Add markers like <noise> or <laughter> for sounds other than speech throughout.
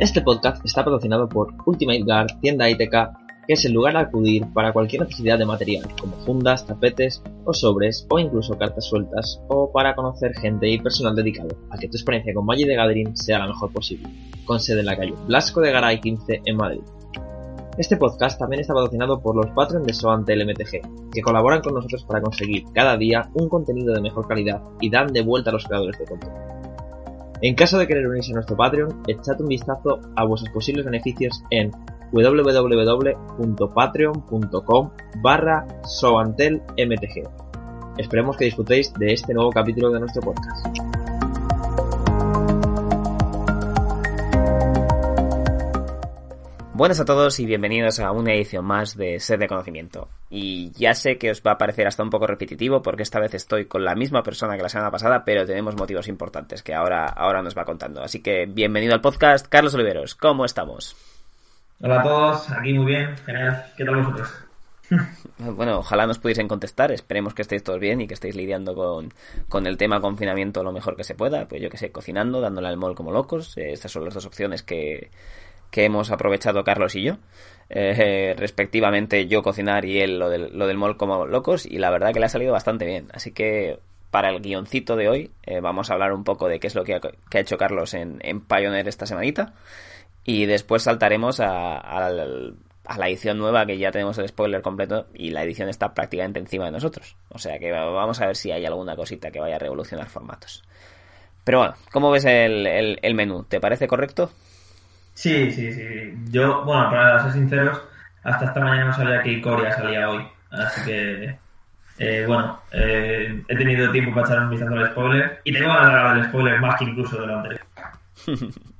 Este podcast está patrocinado por Ultimate Guard, tienda ITK, que es el lugar a acudir para cualquier necesidad de material, como fundas, tapetes o sobres, o incluso cartas sueltas, o para conocer gente y personal dedicado a que tu experiencia con Magic de Gathering sea la mejor posible, con sede en la calle Blasco de Garay 15 en Madrid. Este podcast también está patrocinado por los Patreon de Soantel MTG, que colaboran con nosotros para conseguir cada día un contenido de mejor calidad y dan de vuelta a los creadores de contenido. En caso de querer unirse a nuestro Patreon, echad un vistazo a vuestros posibles beneficios en www.patreon.com barra soantelmtg. Esperemos que disfrutéis de este nuevo capítulo de nuestro podcast. Buenas a todos y bienvenidos a una edición más de Sed de Conocimiento. Y ya sé que os va a parecer hasta un poco repetitivo porque esta vez estoy con la misma persona que la semana pasada, pero tenemos motivos importantes que ahora, ahora nos va contando. Así que bienvenido al podcast, Carlos Oliveros. ¿Cómo estamos? Hola a todos, aquí muy bien, genial. ¿Qué tal vosotros? <laughs> Bueno, ojalá nos pudiesen contestar, esperemos que estéis todos bien y que estéis lidiando con, con el tema confinamiento lo mejor que se pueda, pues yo que sé, cocinando, dándole al mol como locos, eh, estas son las dos opciones que, que hemos aprovechado Carlos y yo. Eh, respectivamente yo cocinar y él lo del, lo del mall como locos y la verdad que le ha salido bastante bien. Así que para el guioncito de hoy eh, vamos a hablar un poco de qué es lo que ha, que ha hecho Carlos en, en, Pioneer esta semanita y después saltaremos a, a, la edición nueva que ya tenemos el spoiler completo y la edición está prácticamente encima de nosotros. O sea que vamos a ver si hay alguna cosita que vaya a revolucionar formatos. Pero bueno, ¿cómo ves el, el menú? ¿Te parece correcto? Sí, sí, sí. Yo, bueno, para ser sinceros, hasta esta mañana no sabía que Icoria salía hoy. Así que, eh, bueno, eh, he tenido tiempo para echar un vistazo al spoiler. Y tengo ganas de hablar del spoiler más que incluso de lo anterior. <laughs>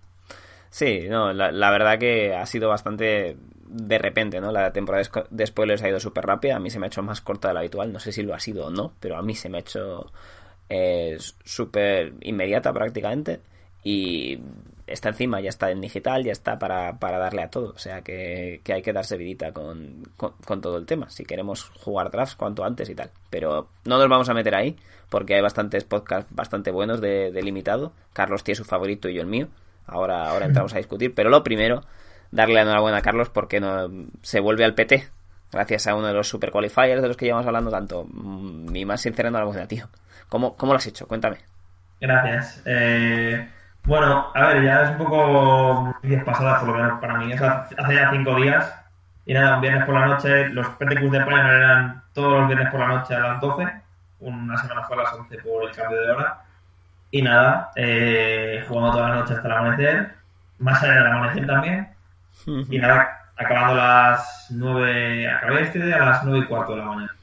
Sí, no, la, la, verdad que ha sido bastante de repente, ¿no? La temporada de spoilers ha ido súper rápida. A mí se me ha hecho más corta de lo habitual. No sé si lo ha sido o no, pero a mí se me ha hecho eh, súper inmediata prácticamente. Y está encima, ya está en digital, ya está para, para darle a todo. O sea que, que hay que darse vidita con, con, todo el tema. Si queremos jugar drafts cuanto antes y tal. Pero no nos vamos a meter ahí, porque hay bastantes podcasts bastante buenos de, de limitado. Carlos tiene su favorito y yo el mío. Ahora, ahora entramos a discutir. Pero lo primero, darle la enhorabuena a Carlos porque no, se vuelve al PT. Gracias a uno de los super qualifiers de los que llevamos hablando tanto. Mi más sincera enhorabuena, tío. ¿Cómo, cómo lo has hecho? Cuéntame. Gracias. Eh... Bueno, a ver, ya es un poco días pasadas por lo menos para mí. Sea, hace ya cinco días. Y nada, un viernes por la noche. Los PTQs de Pioneer eran todos los viernes por la noche a las 12. Una semana fue a las 11 por el cambio de hora. Y nada, eh, jugando toda la noche hasta el amanecer. Más allá del amanecer también. <laughs> Y nada, acabando a las 9. Acabé este a las 9 y cuarto de la mañana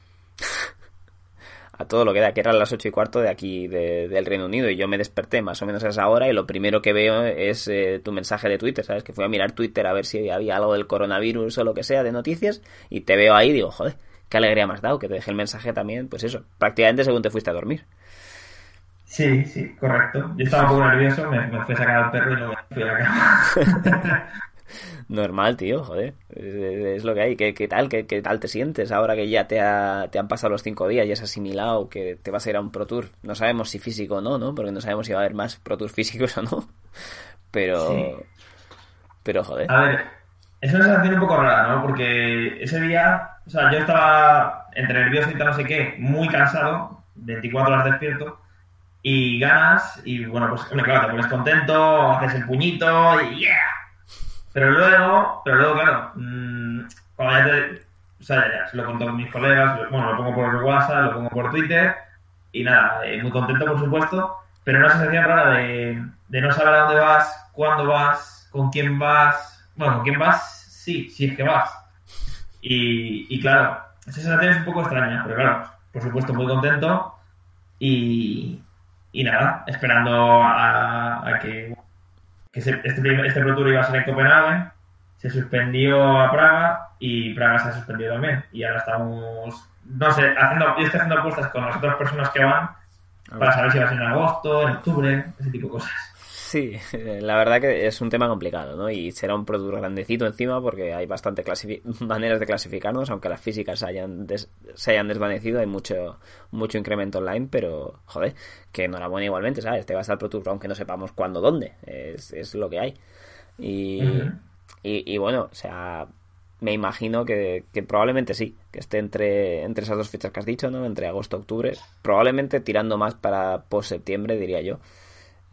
a todo lo que da, que eran las ocho y cuarto de aquí de, del Reino Unido y yo me desperté más o menos a esa hora y lo primero que veo es eh, tu mensaje de Twitter, ¿sabes? Que fui a mirar Twitter a ver si había algo del coronavirus o lo que sea de noticias y te veo ahí y digo, joder, qué alegría me has dado, que te dejé el mensaje también, pues eso, prácticamente según te fuiste a dormir. Sí, sí, correcto. Yo estaba un poco nervioso, me, me fui a sacar al perro y no me fui a la cama. <laughs> Normal, tío, joder. Es, es lo que hay. ¿Qué, qué tal? ¿Qué, ¿Qué, tal te sientes ahora que ya te, ha, te han pasado los cinco días y has asimilado que te vas a ir a un Pro Tour? No sabemos si físico o no, ¿no? Porque no sabemos si va a haber más Pro Tours <laughs> físicos o no. Pero. Sí. Pero, joder. A ver, es una sensación un poco rara, ¿no? Porque ese día. O sea, yo estaba entre nervioso y tal, no sé qué, muy cansado, 24 horas despierto. Y ganas, y bueno, pues claro, te pones contento, haces el puñito, y ¡yeah! Pero luego, pero luego, claro, mmm. O sea, ya, se lo conto con mis colegas, bueno, lo pongo por WhatsApp, lo pongo por Twitter, y nada, eh, muy contento, por supuesto, pero una sensación rara de, de no saber a dónde vas, cuándo vas, con quién vas. Bueno, con quién vas, sí, sí es que vas. Y, y claro, esa sensación es un poco extraña, pero claro, por supuesto, muy contento, y, y nada, esperando a, que, que este, este Pro Tour iba a ser en Copenhague, se suspendió a Praga y Praga se ha suspendido también. Y ahora estamos, no sé, haciendo, yo estoy haciendo apuestas con las otras personas que van para saber si va a ser en agosto, en octubre, ese tipo de cosas. Sí, <laughs> la verdad que es un tema complicado, ¿no? Y será un producto grandecito encima porque hay bastante maneras de clasificarnos, aunque las físicas se hayan, se hayan desvanecido, hay mucho mucho incremento online, pero, joder, que enhorabuena igualmente, ¿sabes? Te vas al Pro Tour aunque no sepamos cuándo, dónde, es, es lo que hay. Y, y, bueno, o sea, me imagino que, que, probablemente sí, que esté entre, entre esas dos fechas que has dicho, ¿no? Entre agosto y octubre, probablemente tirando más para post-septiembre, diría yo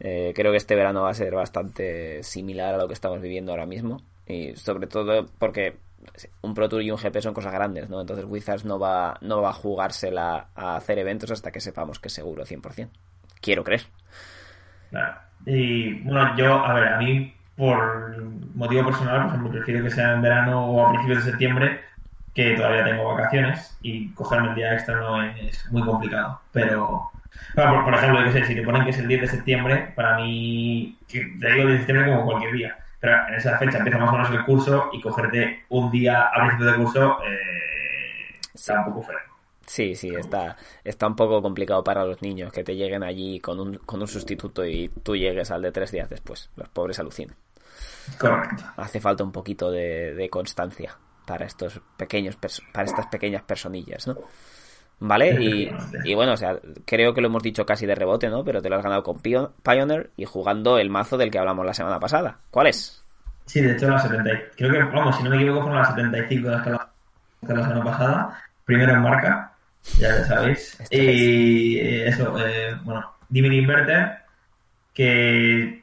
eh, creo que este verano va a ser bastante similar a lo que estamos viviendo ahora mismo. Y sobre todo porque un Pro Tour y un GP son cosas grandes, ¿no? Entonces Wizards no va, no va a jugársela a hacer eventos hasta que sepamos que es seguro 100%. Quiero creer. Y bueno, yo, a ver, a mí por motivo personal, por ejemplo, prefiero que sea en verano o a principios de septiembre, que todavía tengo vacaciones y cogerme el día extra no es muy complicado. Pero por, ejemplo, yo sé, si te ponen que es el 10 de septiembre, para mí, te digo 10 de septiembre como cualquier día, pero en esa fecha empieza más o menos el curso y cogerte un día a principio de curso eh, está un poco feo. Sí, sí, está, está un poco complicado para los niños que te lleguen allí con un, con un sustituto y tú llegues al de tres días después. Los pobres alucinan. Correcto. Hace falta un poquito de, de constancia para estos pequeños para estas pequeñas personillas, ¿no? ¿Vale? <laughs> Y, bueno, o sea, creo que lo hemos dicho casi de rebote, ¿no? Pero te lo has ganado con Pioneer y jugando el mazo del que hablamos la semana pasada. ¿Cuál es? Sí, de hecho, la 70. Creo que, vamos, si no me equivoco, fueron las 75 de las que la, la semana pasada. Primero en marca, ya lo sabéis. y eh, eso, eh, bueno, Dimir Inverter, que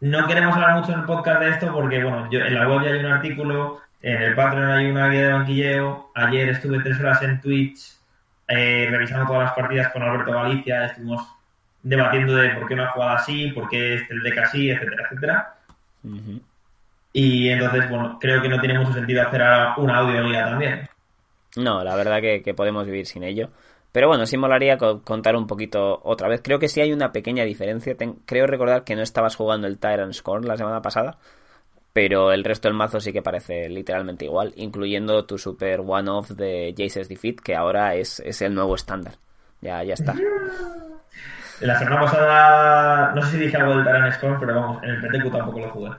no queremos hablar mucho en el podcast de esto porque, bueno, yo, en la web ya hay un artículo, en el Patreon hay una guía de banquilleo. Ayer estuve tres horas en Twitch eh, revisando todas las partidas con Alberto Galicia, estuvimos debatiendo de por qué no ha jugado así, por qué es el deck así, etcétera, etcétera. Y entonces, bueno, creo que no tiene mucho sentido hacer una audio guía también. No, la verdad que, podemos vivir sin ello. Pero bueno, sí molaría contar un poquito otra vez. Creo que sí hay una pequeña diferencia. creo recordar que no estabas jugando el Tyrant Scorn la semana pasada pero el resto del mazo sí que parece literalmente igual, incluyendo tu super one-off de Jace's Defeat, que ahora es, el nuevo estándar. Ya, ya está. La semana pasada, no sé si dije algo del Taran Scorn, pero vamos, en el PTQ tampoco lo jugué.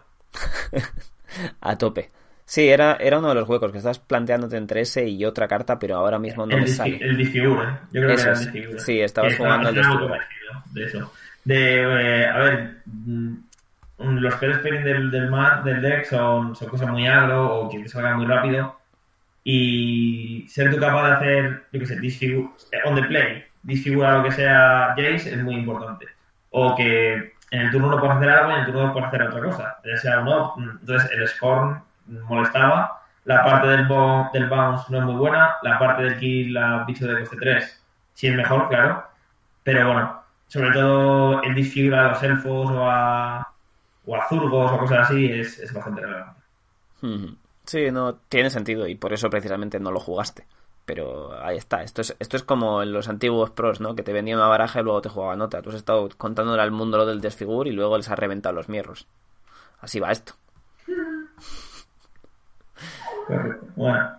<laughs> A tope. Sí, era, era uno de los huecos que estás planteándote entre ese y otra carta, pero ahora mismo no me sale. El Disfigure, ¿eh? yo creo que era el Disfigure. Sí, estabas jugando Disfigure. De eso. De, eh, a ver, los peores pairing del, del, del deck son, son cosas muy agro o que te salgan muy rápido. Y ser tú capaz de hacer, yo que sé, disfigure, on the play, disfigurar lo que sea Jace es muy importante. O que en el turno 1 puedes hacer algo y en el turno 2 puedes hacer otra cosa. Ya sea uno, entonces el Scorn molestaba. La parte del, del bounce no es muy buena. La parte del kill, la bicho de coste 3, sí es mejor, claro. Pero bueno, sobre todo el disfigura a los elfos o a, o a zurgos o cosas así es, es bastante relevante. Sí, no tiene sentido y por eso precisamente no lo jugaste. Pero ahí está, esto es, esto es como en los antiguos pros, ¿no? Que te vendían una baraja y luego te jugaban otra. Tú has estado contándole al mundo lo del desfigur y luego les has reventado los mierros. Así va esto. <laughs> Bueno.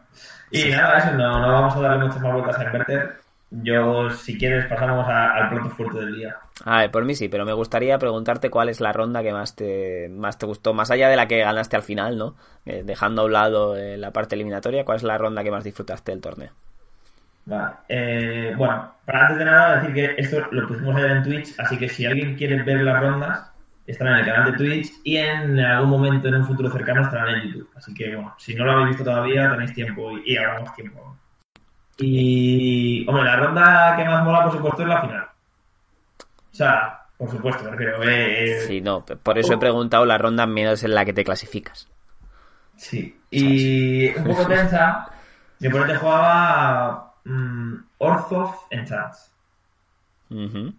Y nada, eso, no, no vamos a darle muchas más vueltas a Inverter. Yo, si quieres, pasamos al plato fuerte del día. Ah, por mí sí, pero me gustaría preguntarte cuál es la ronda que más te, más te gustó, más allá de la que ganaste al final, ¿no? Eh, dejando a un lado eh, la parte eliminatoria, ¿cuál es la ronda que más disfrutaste del torneo? Vale. Eh, bueno, para antes de nada decir que esto lo pusimos a ver en Twitch, así que si alguien quiere ver las rondas, estarán en el canal de Twitch y en algún momento, en un futuro cercano, estarán en YouTube. Así que, bueno, si no lo habéis visto todavía, tenéis tiempo y, y más tiempo. Y, hombre, la ronda que más mola, por supuesto, es la final. O sea, por supuesto, creo. Eh, sí, no, por eso he preguntado la ronda menos en la que te clasificas. Sí, y un poco tensa. Mi oponente jugaba um, en Chance.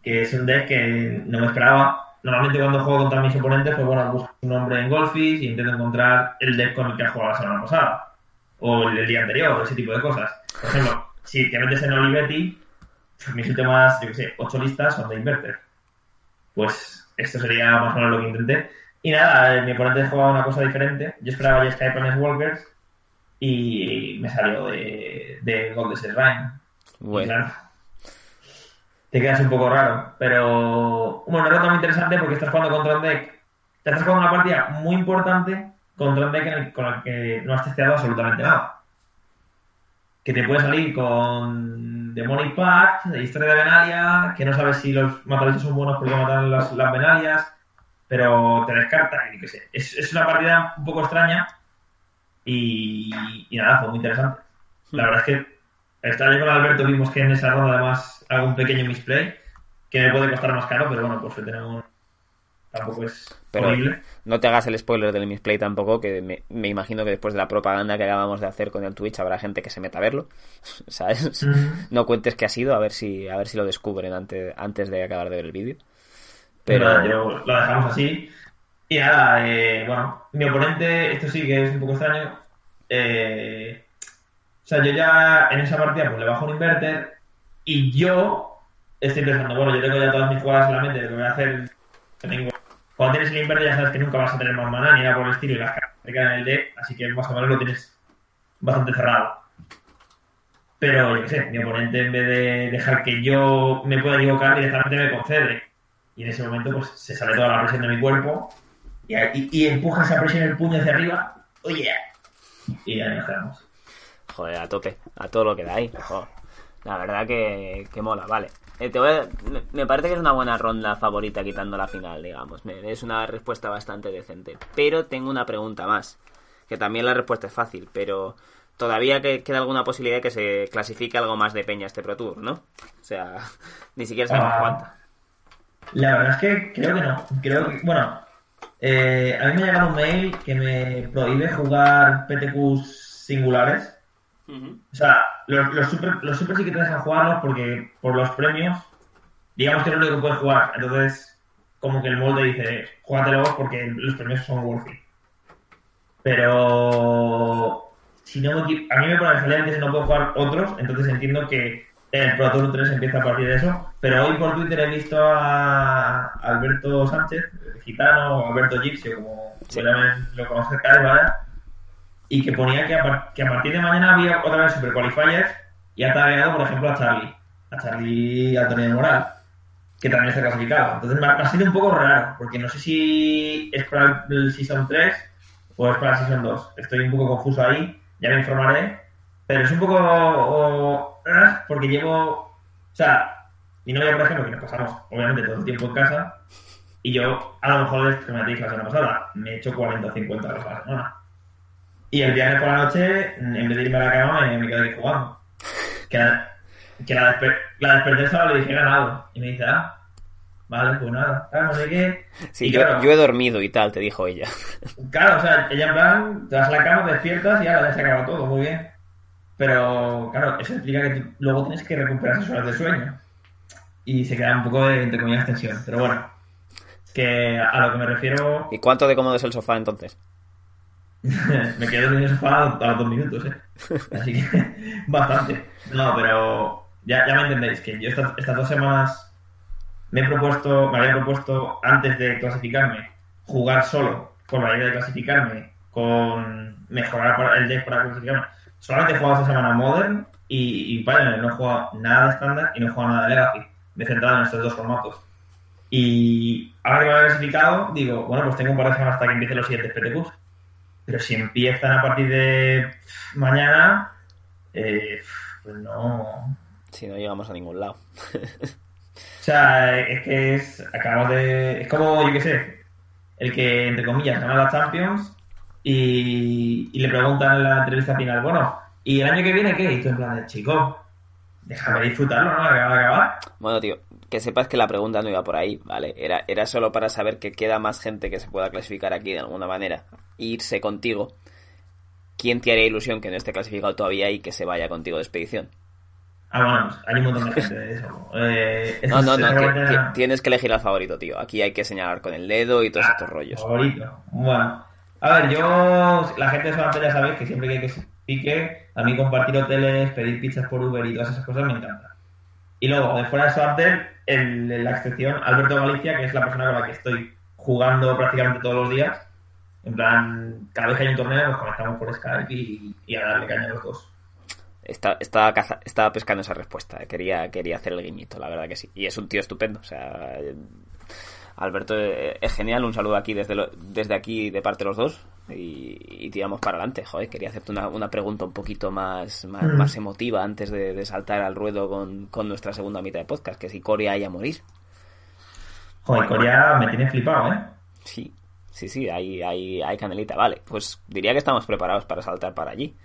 Que es un deck que no me esperaba. Normalmente cuando juego contra mis oponentes, pues bueno, busco un nombre en Golfis y intento encontrar el deck con el que ha jugado la semana pasada. O el, el día anterior, ese tipo de cosas. Por ejemplo, si te metes en Olivetti, mis últimas, yo qué sé, ocho listas son de Inverter. pues esto sería más o menos lo que intenté. Y nada, mi oponente jugaba una cosa diferente. Yo esperaba ya Skype en Walkers y me salió de, de Gold Shrine. Bueno. Claro, te quedas un poco raro. Pero bueno, ruta muy interesante porque estás jugando contra un deck. Te estás jugando una partida muy importante contra un deck el- con el que no has testeado absolutamente nada. Que te puede salir con Demonic Pact, de Historia de Benalia, que no sabes si los matalizos son buenos porque matan las, las Benalias, pero te descarta, y qué sé. Es, es una partida un poco extraña y, y nada, fue muy interesante. La verdad es que esta vez con Alberto vimos que en esa ronda además hago un pequeño misplay que me puede costar más caro, pero bueno, por suerte no, tampoco es Pero horrible. no te hagas el spoiler del misplay tampoco, que me, me imagino que después de la propaganda que acabamos de hacer con el Twitch habrá gente que se meta a verlo, <laughs> ¿sabes? Mm. No cuentes que ha sido, a ver si, a ver si lo descubren antes, antes de acabar de ver el vídeo. Pero Nada, yo lo dejamos así. Y nada, eh, bueno, mi oponente, esto sí que es un poco extraño. eh, o sea, yo ya en esa partida pues le bajo un inverter y yo estoy pensando, bueno, yo tengo ya todas mis jugadas en la mente, lo que voy a hacer. tengo- Cuando tienes el inverter ya sabes que nunca vas a tener más mana ni nada por el estilo y las cartas te quedan en el deck, así que más o menos lo tienes bastante cerrado. Pero yo qué sé, mi oponente en vez de dejar que yo me pueda equivocar, directamente me concede. Y en ese momento pues se sale toda la presión de mi cuerpo y, y, empuja esa presión el puño hacia arriba. Oye. Y ya nos quedamos. Joder, a tope, a todo lo que da ahí. joder. La verdad que, que mola, vale. Eh, te voy a- me, me parece que es una buena ronda favorita quitando la final, digamos. Me- es una respuesta bastante decente. Pero tengo una pregunta más. Que también la respuesta es fácil, pero todavía que, queda alguna posibilidad de que se clasifique algo más de peña este Pro Tour, ¿no? O sea, <laughs> ni siquiera sabemos Ah. cuánta. La verdad es que creo que no. Creo que, bueno, eh, a mí me ha llegado un mail que me prohíbe jugar PTQs singulares. O sea, los, los super, los super sí que te dejan jugarlos porque por los premios, digamos que es lo único que puedes jugar. Entonces, como que el molde dice, júgatelo porque los premios son worth it. Pero, si no a mí me pone excelente que si no puedo jugar otros, entonces entiendo que el Pro Tour 3 empieza a partir de eso. Pero hoy por Twitter he visto a Alberto Sánchez, el gitano, o Alberto Gipsio, como Sí. lo, lo conoce cada ¿vale? Y que ponía que a, que a partir de mañana había otra vez Super Qualifiers y ha tagueado, por ejemplo, a Charlie, a Charlie Antonio de Moral, que también está clasificado. Entonces me ha, ha sido un poco raro, porque no sé si es para el Season 3 o es para el Season 2. Estoy un poco confuso ahí, ya me informaré, pero es un poco... o- ah, porque llevo... O sea, mi novia, por ejemplo, que nos pasamos obviamente todo el tiempo en casa, y yo, a lo mejor, me dije la semana pasada, me he hecho 40 o 50 horas a la semana. Y el viernes por la noche, en vez de irme a la cama, me, quedo aquí jugando. Que, la, que la, desper, la desperté el sábado le dije, ganado. Y me dice, ah, vale, pues nada, ah, no sé qué. Sí, Y yo, claro, yo he dormido y tal, te dijo ella. <laughs> Claro, o sea, ella en plan, te vas a la cama, te despiertas y ahora ya se acaba todo, muy bien. Pero, claro, eso implica que tú luego tienes que recuperar esas horas de sueño. Y se queda un poco de, entre comillas, tensión. Pero bueno, que a lo que me refiero, ¿Y cuánto de cómodo es el sofá entonces? <laughs> me quedo en el sofá a los dos minutos, ¿eh? Así que, <laughs> bastante. No, pero ya, ya me entendéis, que yo estas, estas dos semanas me he propuesto, me había propuesto antes de clasificarme, jugar solo, con la idea de clasificarme, con mejorar el deck para clasificarme. Solamente he jugado esta semana Modern y, y no he jugado nada de estándar y no he jugado nada de Legacy. Me he centrado en estos dos formatos. Y ahora que me he clasificado, digo, bueno, pues tengo un par de semanas hasta que empiecen los siguientes PTQs. Pero si empiezan a partir de mañana, eh, pues no. Si no llegamos a ningún lado. O sea, es que es. Acabamos de. Es como, yo qué sé, el que, entre comillas, gana la Champions y, y le preguntan en la entrevista final, bueno, ¿y el año que viene qué? Y tú en plan de, chico, déjame disfrutarlo, ¿no? Acaba de acabar. Bueno, tío, que sepas que la pregunta no iba por ahí, ¿vale? Era, era solo para saber que queda más gente que se pueda clasificar aquí de alguna manera. e irse contigo. ¿Quién te haría ilusión que no esté clasificado todavía y que se vaya contigo de expedición? Ah, bueno, hay un montón de gente de eso. <laughs> Eh, No, no, no, tienes que elegir al favorito, tío. Aquí hay que señalar con el dedo y todos estos rollos. Favorito. Bueno. A ver, yo, la gente de Solante ya sabéis que siempre que hay que pique, a mí compartir hoteles, pedir pizzas por Uber y todas esas cosas me encanta. Y luego, de fuera de Solante, el, la excepción, Alberto Galicia, que es la persona con la que estoy jugando prácticamente todos los días. En plan, cada vez que hay un torneo nos conectamos por Skype y, y a darle caña a los dos. Estaba, estaba, caza- estaba pescando esa respuesta. Quería, quería hacer el guiñito, la verdad que sí. Y es un tío estupendo. O sea, Alberto eh, es genial. Un saludo aquí desde, lo- desde aquí de parte de los dos. Y, y tiramos para adelante. Joder, quería hacerte una, una pregunta un poquito más, más, Mm. más emotiva antes de, de saltar al ruedo con, con nuestra segunda mitad de podcast. Que si Corea hay a morir. Joder, Corea me tiene flipado, ¿eh? Sí, sí, sí, hay, hay, hay canelita. Vale, pues diría que estamos preparados para saltar para allí.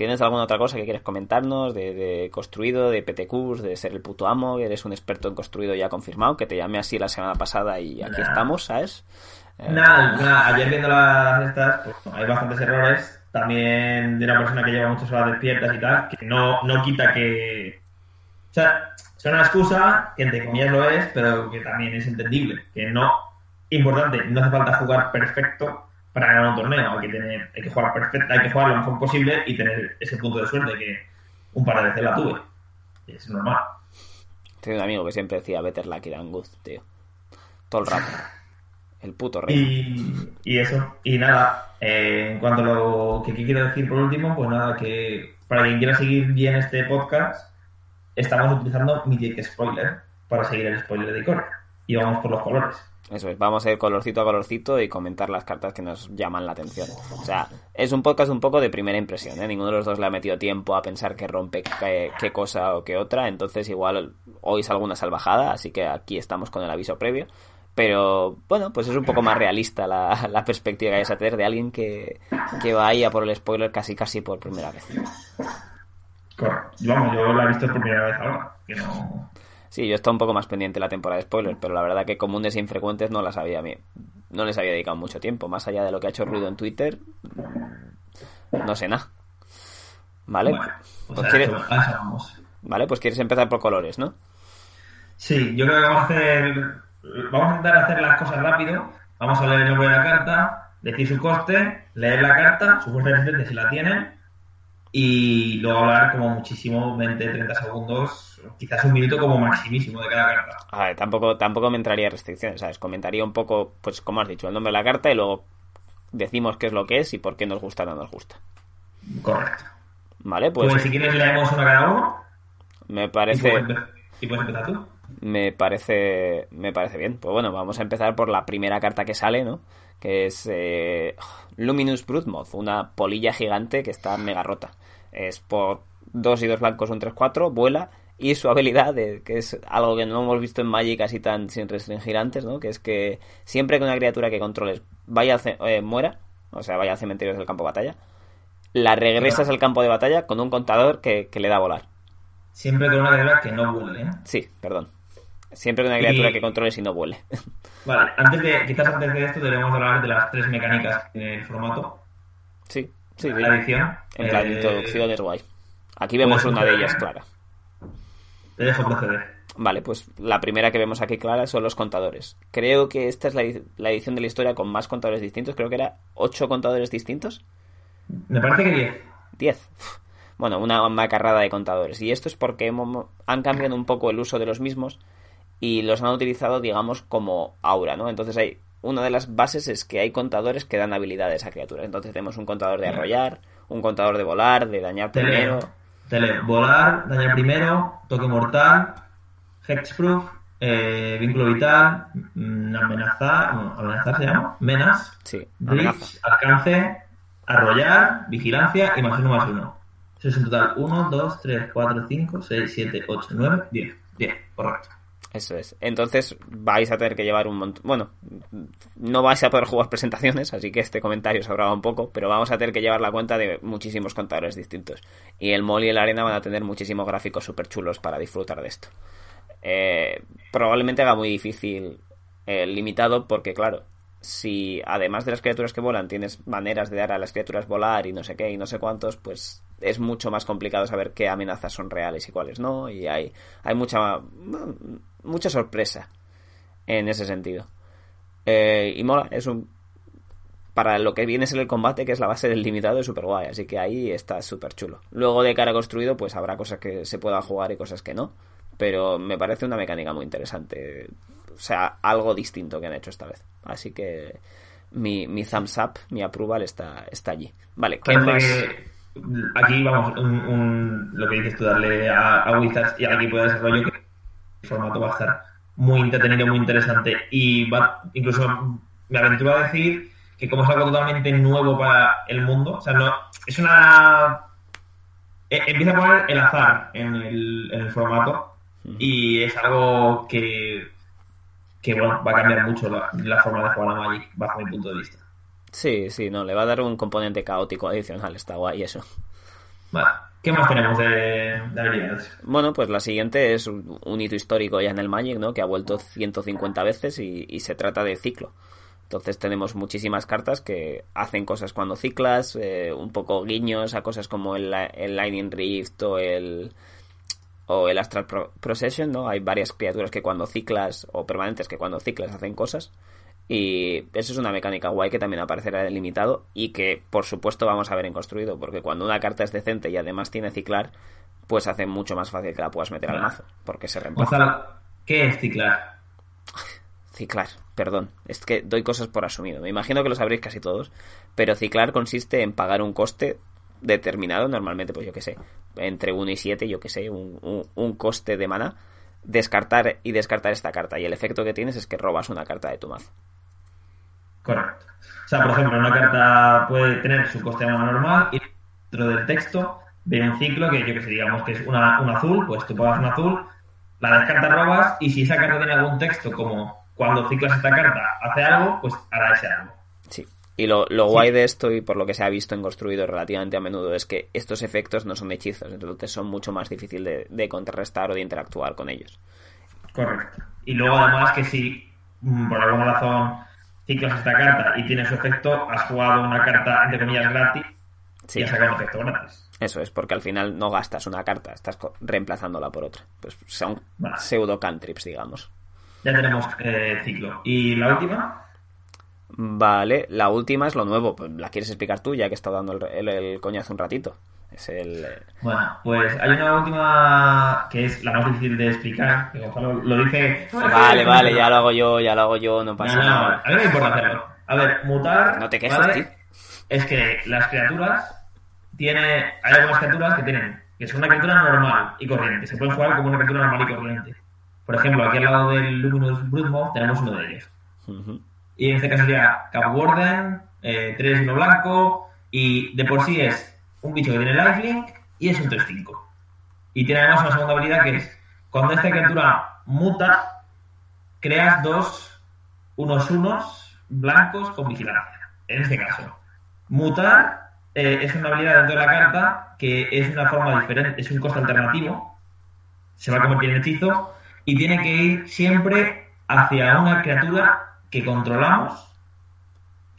¿Tienes alguna otra cosa que quieres comentarnos de, de construido, de PTQs, de ser el puto amo? Eres un experto en construido ya confirmado, que te llamé así la semana pasada y aquí Nah. estamos, ¿sabes? Eh, Nada, nada, ayer viendo las estas, pues hay bastantes errores. También de una persona que lleva muchas horas despiertas y tal, que no, no quita que. O sea, es una excusa, que entre comillas lo es, pero que también es entendible. Que no. Importante, no hace falta jugar perfecto para ganar un torneo. Hay que tener, hay que jugar perfecto, hay que jugar lo mejor posible y tener ese punto de suerte que un par de veces la tuve. Es normal. Tengo un amigo que siempre decía Better Lucky than good, tío. Todo el rato. <laughs> El puto rey. Y, y eso, y nada, eh, en cuanto a lo que, que quiero decir por último, pues nada, que para quien quiera seguir bien este podcast, estamos utilizando Mythic Spoiler para seguir el spoiler de Core. Y vamos por los colores. Eso es, vamos a ir colorcito a colorcito y comentar las cartas que nos llaman la atención. O sea, es un podcast un poco de primera impresión, ¿eh? Ninguno de los dos le ha metido tiempo a pensar qué rompe qué, cosa o qué otra, entonces igual oís alguna salvajada, así que aquí estamos con el aviso previo. Pero bueno, pues es un poco más realista la, la perspectiva que vais a tener de alguien que, que va ahí a por el spoiler casi casi por primera vez. Vamos, yo la he visto por primera vez ahora. Que no... Sí, yo estaba un poco más pendiente de la temporada de spoilers, pero la verdad que comunes e infrecuentes no las había no les había dedicado mucho tiempo, más allá de lo que ha hecho ruido en Twitter, no sé nada. ¿Vale? Bueno, pues Pues a quiere- eso- a eso vamos. Vale, pues quieres empezar por colores, ¿no? Sí, yo creo que vamos a hacer. Vamos a intentar hacer las cosas rápido. Vamos a leer el nombre de la carta, decir su coste, leer la carta, su fuerza si la tienen, y luego hablar como muchísimo, 20, 30 segundos, quizás un minuto como maximísimo de cada carta. A ver, tampoco, tampoco me entraría restricciones, ¿sabes? Comentaría un poco, pues como has dicho, el nombre de la carta y luego decimos qué es lo que es y por qué nos gusta o no nos gusta. Correcto. ¿Vale? Pues, Pues si quieres leemos una cada uno me parece... y puedes empezar tú. Me parece, me parece bien. Pues bueno, vamos a empezar por la primera carta que sale, ¿no? Que es eh, Luminous Broodmoth, una polilla gigante que está mega rota. Es por dos y dos blancos, un 3-4, vuela. Y su habilidad, de- que es algo que no hemos visto en Magic así tan sin restringir antes, ¿no? Que es que siempre que una criatura que controles vaya al eh, muera, o sea, vaya al cementerio del campo de batalla, la regresas al campo de batalla con un contador que, que le da a volar. Siempre con una criatura que no vuele. ¿eh? Sí, perdón. Siempre que una criatura Y- que controles y no vuele. <laughs> Vale, antes de, quizás antes de esto debemos hablar de las tres mecánicas tiene el formato. Sí, sí, sí. La edición. En plan, Eh, introducción es guay. Aquí vemos pues, una de eh, ellas clara. Te dejo proceder. Vale, pues la primera que vemos aquí clara son los contadores. Creo que esta es la, la edición de la historia con más contadores distintos. Creo que era ocho contadores distintos. Me parece que 10. 10. Bueno, una macarrada de contadores. Y esto es porque hemos- han cambiado un poco el uso de los mismos y los han utilizado, digamos, como aura, ¿no? Entonces hay una de las bases es que hay contadores que dan habilidades a criaturas. Entonces tenemos un contador de arrollar, un contador de volar, de dañar primero. Leo. Te leo. Volar, dañar primero, toque mortal, hexproof, eh, vínculo vital, mm, amenazar, no, amenazar se llama, menas, Sí, bridge, amenaza. alcance, arrollar, vigilancia y más uno más uno. Eso es en total 1, 2, 3, 4, 5, 6, 7, 8, 9, 10. 10, correcto. Eso es. Entonces vais a tener que llevar un montón. Bueno, no vais a poder jugar presentaciones, así que este comentario sobraba un poco, pero vamos a tener que llevar la cuenta de muchísimos contadores distintos. Y el mall y el arena van a tener muchísimos gráficos súper chulos para disfrutar de esto. Eh, probablemente haga muy difícil el limitado, porque claro, si además de las criaturas que volan tienes maneras de dar a las criaturas volar y no sé qué y no sé cuántos, pues es mucho más complicado saber qué amenazas son reales y cuáles no, y hay, hay mucha, mucha sorpresa en ese sentido. Eh, y mola, es un... Para lo que viene a ser el combate, que es la base del limitado, es súper guay, así que ahí está súper chulo. Luego de cara construido, pues habrá cosas que se puedan jugar y cosas que no. pero me parece una mecánica muy interesante. O sea, algo distinto que han hecho esta vez. Así que mi, mi thumbs up, mi approval está, está allí. Vale, ¿qué más? aquí vamos, un, lo que dices tú, darle a, a Wizards y al equipo de desarrollo formato va a estar muy entretenido, muy interesante y va, incluso me aventuro a decir que como es algo totalmente nuevo para el mundo, o sea, no, es una... e- Empieza a poner el azar en el, en el formato y es algo que, que bueno, va a cambiar mucho la, la forma de jugar a Magic bajo mi punto de vista. Sí, sí, no, le va a dar un componente caótico adicional, está guay eso. Vale, ¿qué más tenemos de, de habilidades? Bueno, pues la siguiente es un, hito histórico ya en el Magic, ¿no? Que ha vuelto 150 veces y, y se trata de ciclo. Entonces tenemos muchísimas cartas que hacen cosas cuando ciclas, eh, un poco guiños a cosas como el, el Lightning Rift o el o el Astral Pro- Procession, ¿no? Hay varias criaturas que cuando ciclas o permanentes que cuando ciclas hacen cosas. Y eso es una mecánica guay que también aparecerá en limitado y que por supuesto vamos a ver en construido, porque cuando una carta es decente y además tiene ciclar, pues hace mucho más fácil que la puedas meter al mazo, porque se reemplaza. Gonzalo, ¿qué es ciclar? <laughs> Ciclar, perdón, es que doy cosas por asumido. Me imagino que lo sabréis casi todos, pero ciclar consiste en pagar un coste determinado, normalmente, pues yo que sé, entre 1 y 7, yo que sé, un, un, un coste de mana, descartar y descartar esta carta. Y el efecto que tienes es que robas una carta de tu mazo. Correcto. O sea, por ejemplo, una carta puede tener su coste de mana normal y dentro del texto viene un ciclo que yo que sé, digamos que es una, un azul, pues tú pagas un azul, la descartas, robas y si esa carta tiene algún texto como cuando ciclas esta carta hace algo, pues hará ese algo. Sí. Y lo, lo guay de esto, y por lo que se ha visto en construido relativamente a menudo, es que estos efectos no son hechizos, entonces son mucho más difíciles de, de contrarrestar o de interactuar con ellos. Correcto. Y luego además que si mm, por alguna razón ciclas esta carta y tiene su efecto, has jugado una carta entre comillas gratis Sí. y has sacado un efecto gratis. Eso es, porque al final no gastas una carta, estás reemplazándola por otra. Pues son Vale. pseudo cantrips, digamos. Ya tenemos eh, ciclo. ¿Y la última? Vale, la última es lo nuevo. Pues, ¿La quieres explicar tú, ya que he estado dando el, el- el coñazo un ratito? Es el... eh, Bueno, pues hay una última que es la más difícil de explicar. que Gonzalo lo dice. Vale, vale, ya lo hago yo, ya lo hago yo, no No, pasa no, nada. a mí no me importa hacerlo. A ver, mutar. No te quejes, ¿vale? tío. Es que las criaturas tiene. Hay algunas criaturas que tienen. que son una criatura normal y corriente. Se pueden jugar como una criatura normal y corriente. Por ejemplo, aquí al lado del Luminous Broodmoth tenemos uno de ellos. Y en este caso sería Cap Warden, 3 y 1 blanco, y de por sí es un bicho que tiene lifelink y es un 3-5. Y tiene además una segunda habilidad que es, cuando esta criatura muta, creas dos unos unos blancos con vigilancia. En este caso, mutar eh, es una habilidad dentro de la carta que es una forma diferente, es un coste alternativo, se va a convertir en hechizo y tiene que ir siempre hacia una criatura que controlamos.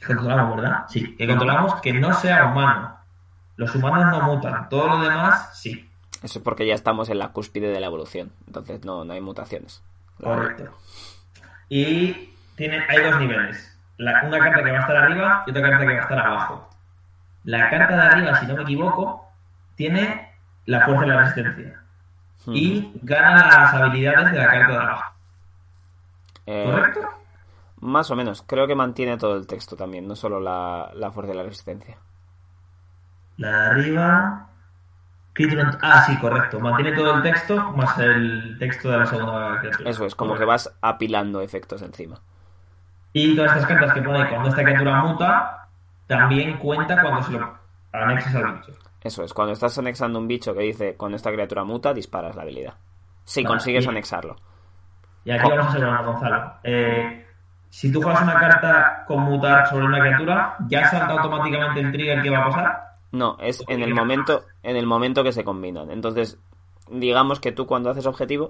Controlamos, ¿verdad? Sí, que controlamos que no sea humano. Los humanos no mutan, todo lo demás sí. Eso es porque ya estamos en la cúspide de la evolución, entonces no, no hay mutaciones. Correcto. Y tiene, hay dos niveles. La- una carta que va a estar arriba y otra carta que va a estar abajo. La carta de arriba, si no me equivoco, tiene la fuerza y la resistencia. Y gana las habilidades de la carta de abajo. Eh, ¿Correcto? Más o menos, creo que mantiene todo el texto también, no solo la, la fuerza y la resistencia. La de arriba. Ah, sí, correcto. Mantiene todo el texto más el texto de la segunda criatura. Eso es, como que vas apilando efectos encima. Y todas estas cartas que pone cuando esta criatura muta, también cuenta cuando se lo anexas al bicho. Eso es, cuando estás anexando un bicho que dice con esta criatura muta, disparas la habilidad. Si Vale, consigues y- anexarlo. Y aquí vamos a hacer una Gonzalo. Eh, si tú juegas una carta con mutar sobre una criatura, ¿ya salta automáticamente el trigger que va a pasar? No, es en el momento, en el momento que se combinan. Entonces, digamos que tú cuando haces objetivo,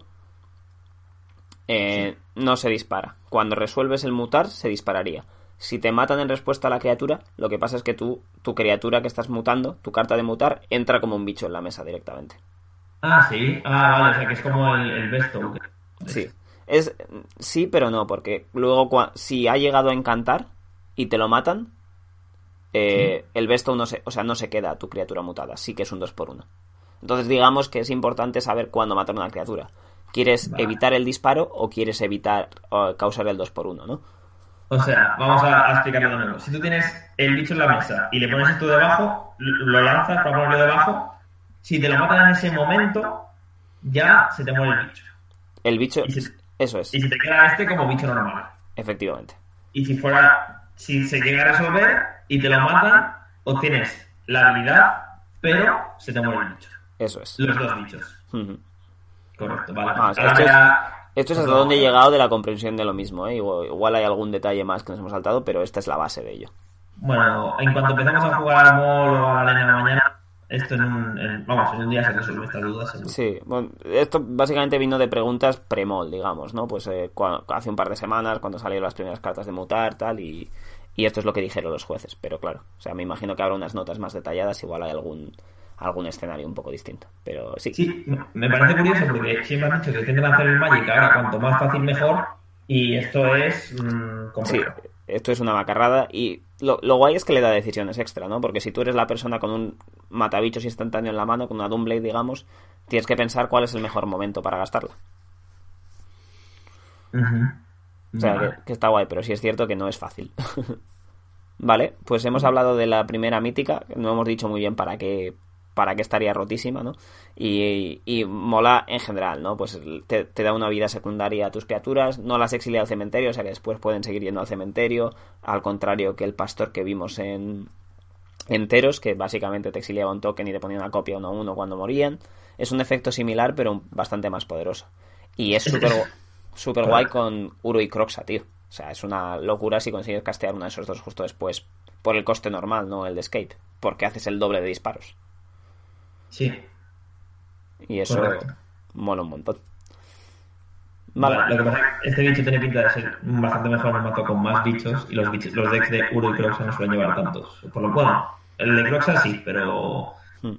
eh, no se dispara. Cuando resuelves el mutar, se dispararía. Si te matan en respuesta a la criatura, lo que pasa es que tú, tu criatura que estás mutando, tu carta de mutar, entra como un bicho en la mesa directamente. Ah, sí. Ah, vale, o sea que es como el, el best token. Sí. Es, sí, pero no, porque luego si ha llegado a encantar y te lo matan, eh, el besto no se, o sea, no se queda tu criatura mutada, sí que es un 2 por 1 Entonces digamos que es importante saber cuándo matar una criatura. ¿Quieres evitar el disparo o quieres evitar o causar el 2 por 1 no? O sea, vamos a, a, explicarlo de nuevo. Si tú tienes el bicho en la mesa y le pones esto debajo, lo lanzas para ponerlo debajo, si te lo matan en ese momento, ya se te muere el bicho. El bicho, se, eso es. Y si te queda este como bicho normal. Efectivamente. Y si fuera, si se llega a resolver y te lo matan, obtienes la habilidad, pero se te muere el bicho. Eso es. Los dos bichos. Uh -huh. Correcto, vale. Ah, esto, es, esto, es, hasta donde he llegado de la comprensión de lo mismo. ¿eh? Igual, igual, hay algún detalle más que nos hemos saltado, pero esta es la base de ello. Bueno, en cuanto empezamos a jugar al mall o a la arena de la mañana, esto en un, en, vamos, en un día se resuelve esta duda. Seguro. Sí, bueno, esto básicamente vino de preguntas pre-mall, digamos, ¿no? Pues eh, hace un par de semanas, cuando salieron las primeras cartas de mutar, tal, y, y esto es lo que dijeron los jueces. Pero claro, o sea, me imagino que habrá unas notas más detalladas, igual hay algún algún escenario un poco distinto. Pero sí. Sí, me parece curioso porque siempre han dicho que tienden a hacer el Magic ahora cuanto más fácil mejor. Y esto es mmm, complejo. Sí, esto es una macarrada. Y lo, lo, guay es que le da decisiones extra, ¿no? Porque si tú eres la persona con un matabichos instantáneo en la mano, con una Doomblade, digamos, tienes que pensar cuál es el mejor momento para gastarla. Uh -huh. O sea, que, que, está guay, pero sí es cierto que no es fácil. <laughs> vale, pues hemos hablado de la primera mítica. No hemos dicho muy bien para qué para que estaría rotísima, ¿no? Y, y, mola en general, ¿no? Pues te, te, da una vida secundaria a tus criaturas, no las exilia al cementerio, o sea que después pueden seguir yendo al cementerio, al contrario que el pastor que vimos en enteros, que básicamente te exiliaba un token y te ponía una copia uno a uno cuando morían. Es un efecto similar, pero bastante más poderoso. Y es <laughs> súper super guay con Uro y Croxa, tío. O sea, es una locura si consigues castear uno de esos dos justo después, por el coste normal, no el de escape, porque haces el doble de disparos. Sí. Y eso Correcto. mola un montón. Vale. Lo que pasa es que este bicho tiene pinta de ser bastante mejor en mato con más bichos y los bichos, los decks de Uro y Croxa no suelen llevar tantos. Por lo bueno, el de Croxa sí, pero. Hmm.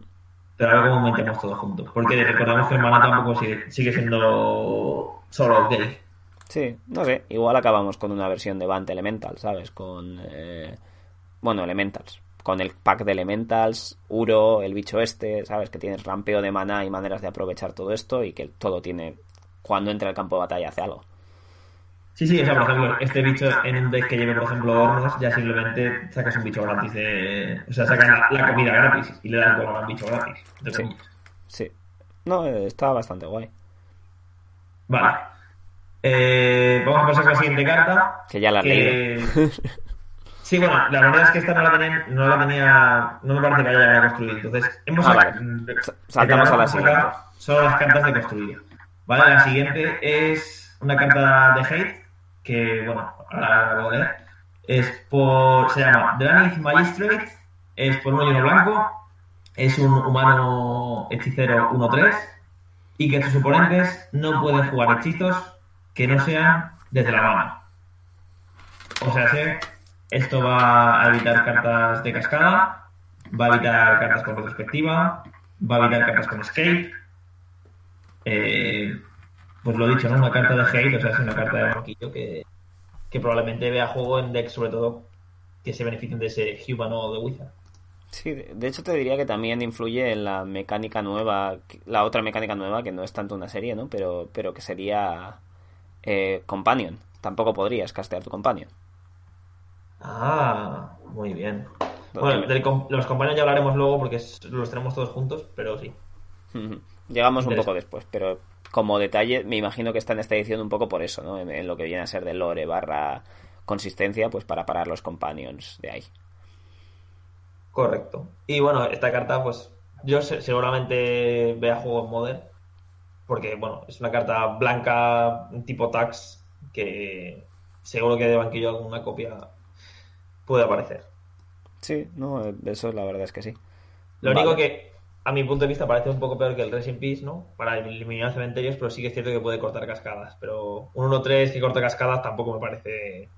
Pero a ver cómo metemos todos juntos. Porque recordamos que el mana tampoco sigue, siendo solo ok. Sí, no sé. Igual acabamos con una versión de Bant Elemental, ¿sabes? Con. Eh... Bueno, Elementals con el pack de Elementals, Uro, el bicho este, ¿sabes? Que tienes rampeo de maná y maneras de aprovechar todo esto y que todo tiene, cuando entra al campo de batalla, hace algo. Sí, sí, o sea, por ejemplo, este bicho en un deck que lleve, por ejemplo, hornos, ya simplemente sacas un bicho gratis de... O sea, sacas la, la comida gratis y le dan como un bicho gratis. Sí. sí. No, está bastante guay. Vale. Eh, vamos a pasar a la siguiente carta. Que ya la que... <laughs> Sí, bueno, la verdad es que esta no la tenía, no, la tenía, no me parece que haya construir. Entonces, hemos ah, vale. saltamos a la siguiente. Son las cartas de construir. Vale, la siguiente es una carta de hate que, bueno, ahora a leer. Es por, se llama Dranic Magistrate, es por un lleno blanco, es un humano hechicero 1-3 y que sus oponentes no pueden jugar hechizos que no sean desde la mano. O sea, se esto va a evitar cartas de cascada, va a evitar cartas con retrospectiva, va a evitar cartas con escape. Eh, pues lo he dicho, ¿no? Una carta de hate, o sea, es una carta de banquillo que, que probablemente vea juego en decks, sobre todo, que se beneficien de ese Human o de Wizard. Sí, de hecho te diría que también influye en la mecánica nueva, la otra mecánica nueva, que no es tanto una serie, ¿no? Pero, pero que sería eh, Companion. Tampoco podrías castear tu Companion. Ah, muy bien. Bueno, de los compañeros ya hablaremos luego porque los tenemos todos juntos, pero sí. Llegamos un poco después, pero como detalle, me imagino que está en esta edición un poco por eso, ¿no? En, en, lo que viene a ser de lore barra consistencia, pues para parar los companions de ahí. Correcto. Y bueno, esta carta, pues yo seguramente vea juego en Modern, porque bueno, es una carta blanca tipo tax que seguro que de banquillo alguna copia puede aparecer. Sí, no, eso la verdad es que sí. Lo vale. único que, a mi punto de vista, parece un poco peor que el in Peace, ¿no? Para eliminar cementerios, pero sí que es cierto que puede cortar cascadas. Pero un 1-3 que corta cascadas tampoco me parece.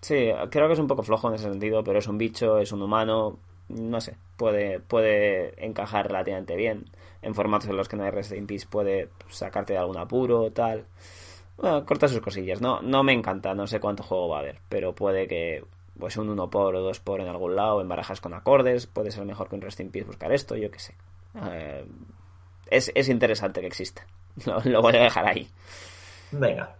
Sí, creo que es un poco flojo en ese sentido, pero es un bicho, es un humano. No sé, puede, puede encajar relativamente bien. En formatos en los que no hay in Peace puede sacarte de algún apuro, tal. Bueno, corta sus cosillas. No, no me encanta, no sé cuánto juego va a haber, pero puede que pues un 1 por o 2 por en algún lado, en barajas con acordes, puede ser mejor que un in Peace buscar esto, yo qué sé. Eh, es, es, interesante que exista. <laughs> Lo, lo voy a dejar ahí. Venga,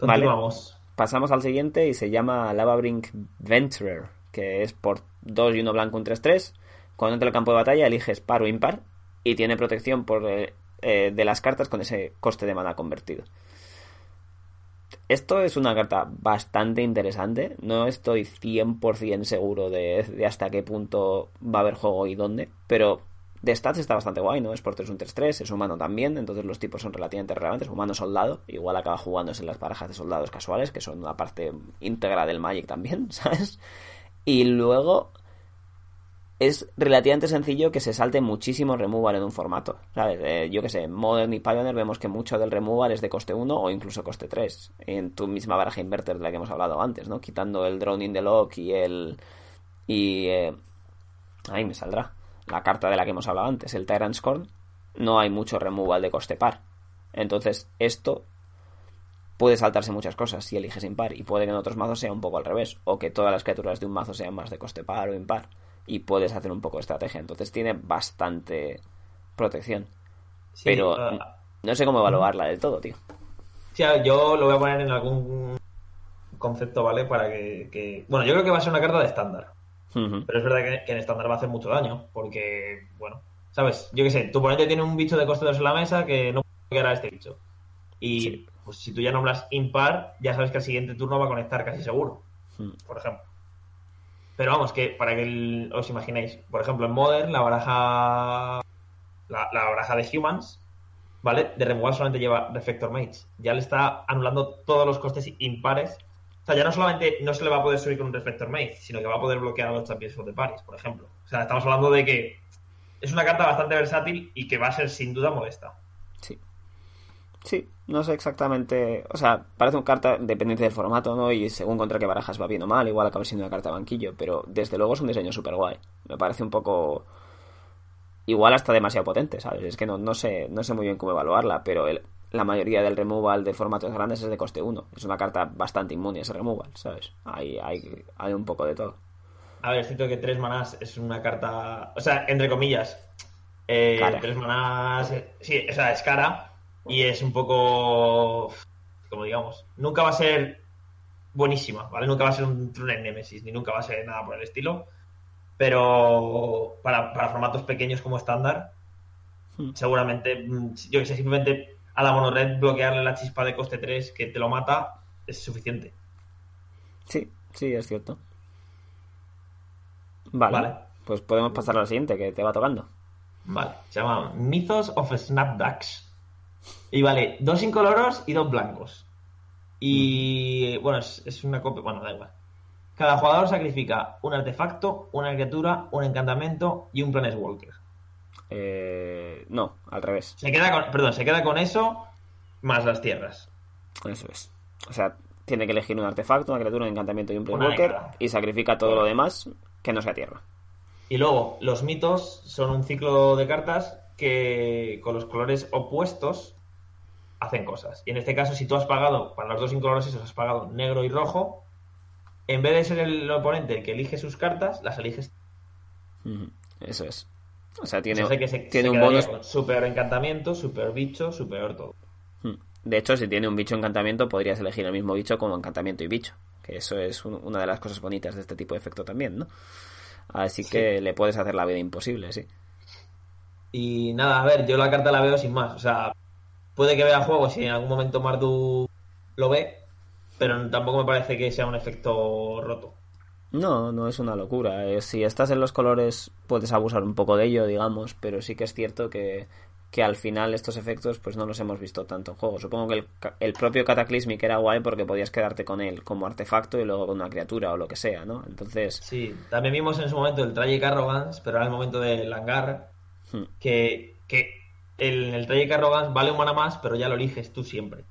Vale. continuamos. Pasamos al siguiente y se llama Lavabrink Venturer, que es por 2 y 1 blanco, un 3-3. Cuando entra al campo de batalla eliges par o impar y tiene protección por eh, eh, de las cartas con ese coste de mana convertido. Esto es una carta bastante interesante. No estoy 100% seguro de, de hasta qué punto va a haber juego y dónde, pero de stats está bastante guay, ¿no? Es por 3 un 3-3, es humano también, entonces los tipos son relativamente relevantes. Humano soldado, igual acaba jugándose en las barajas de soldados casuales, que son una parte íntegra del Magic también, <laughs> ¿sabes? Y luego es relativamente sencillo que se salte muchísimo removal en un formato, ¿sabes? Eh, yo que sé, Modern y Pioneer vemos que mucho del removal es de coste 1 o incluso coste 3, en tu misma baraja inverter de la que hemos hablado antes, ¿no? Quitando el Drone in the Lock y el... y... Eh, ahí me saldrá la carta de la que hemos hablado antes, el Tyrant's Corn, no hay mucho removal de coste par. Entonces, esto puede saltarse muchas cosas si eliges impar, y puede que en otros mazos sea un poco al revés, o que todas las criaturas de un mazo sean más de coste par o impar, y puedes hacer un poco de estrategia. Entonces, tiene bastante protección. Sí, Pero uh, no sé cómo evaluarla del todo, tío. sí, yo lo voy a poner en algún concepto, ¿vale? Para que, que- Bueno, yo creo que va a ser una carta de estándar. Pero es verdad que, que en estándar va a hacer mucho daño. Porque, bueno, ¿sabes? Yo qué sé, tu oponente tiene un bicho de coste 2 en la mesa que no puede a este bicho. Y Sí. pues si tú ya nombras impar, ya sabes que al siguiente turno va a conectar casi seguro. Mm. Por ejemplo. Pero vamos, que para que el- os imaginéis, por ejemplo, en Modern, la baraja. La, la baraja de Humans, ¿vale? De removal solamente lleva Reflector Mage. Ya le está anulando todos los costes impares. Sea, ya no solamente no se le va a poder subir con un Reflector Mage, sino que va a poder bloquear a los Champions of the Paris, por ejemplo. O sea, estamos hablando de que es una carta bastante versátil y que va a ser sin duda molesta. Sí. Sí, no sé exactamente. O sea, parece una carta dependiente del formato, ¿no? Y según contra qué barajas va bien o mal, igual acaba siendo una carta banquillo. Pero desde luego es un diseño súper guay. Me parece un poco. Igual hasta demasiado potente, ¿sabes? Es que no, no sé no sé muy bien cómo evaluarla, pero el- la mayoría del removal de formatos grandes es de coste 1. Es una carta bastante inmune a ese removal, ¿sabes? Hay, hay, hay un poco de todo. A ver, es cierto que tres manás es una carta. O sea, entre comillas. eh, Cara. tres manás. eh, sí, o sea, es cara. Y es un poco. Como digamos. Nunca va a ser buenísima, ¿vale? Nunca va a ser un True Nemesis, ni nunca va a ser nada por el estilo. Pero para, para formatos pequeños como estándar, Hmm. seguramente, mm, yo que sé, simplemente a la monored bloquearle la chispa de coste 3 que te lo mata es suficiente. Sí, sí, es cierto. Vale. Vale. Pues podemos pasar a la siguiente, que te va tocando. Vale, se llama Mythos of Snapbacks. Y vale, dos incoloros y dos blancos. Y bueno, es, es una copia. Bueno, da igual. Cada jugador sacrifica un artefacto, una criatura, un encantamiento y un Planeswalker. Eh, no, al revés. Se queda con, perdón, se queda con eso más las tierras. Eso es. O sea, tiene que elegir un artefacto, una criatura, un encantamiento y un cada. y sacrifica todo lo demás que no sea tierra. Y luego, los mitos son un ciclo de cartas que con los colores opuestos hacen cosas. Y en este caso, si tú has pagado, para los dos incolores esos has pagado negro y rojo, en vez de ser el oponente el que elige sus cartas, las eliges. Eso es. O sea, tiene, que se- tiene se un bonus. super encantamiento, super bicho, super todo. Mm. De hecho, si tiene un bicho encantamiento, podrías elegir el mismo bicho como encantamiento y bicho. Que eso es un- una de las cosas bonitas de este tipo de efecto también, ¿no? Así Sí. que le puedes hacer la vida imposible, sí. Y nada, a ver, yo la carta la veo sin más. O sea, puede que vea juego si en algún momento Mardu lo ve, pero tampoco me parece que sea un efecto roto. No, no es una locura. Eh, Si estás en los colores, puedes abusar un poco de ello, digamos, pero sí que es cierto que, que al final estos efectos pues no los hemos visto tanto en juego. Supongo que el, el propio Cataclysmic era guay porque podías quedarte con él como artefacto y luego con una criatura o lo que sea, ¿no? Entonces, Sí, también vimos en su momento el Tragic Arrogance, pero era el momento del hangar, hmm, que, que el, el Tragic Arrogance vale un mana más, pero ya lo eliges tú siempre.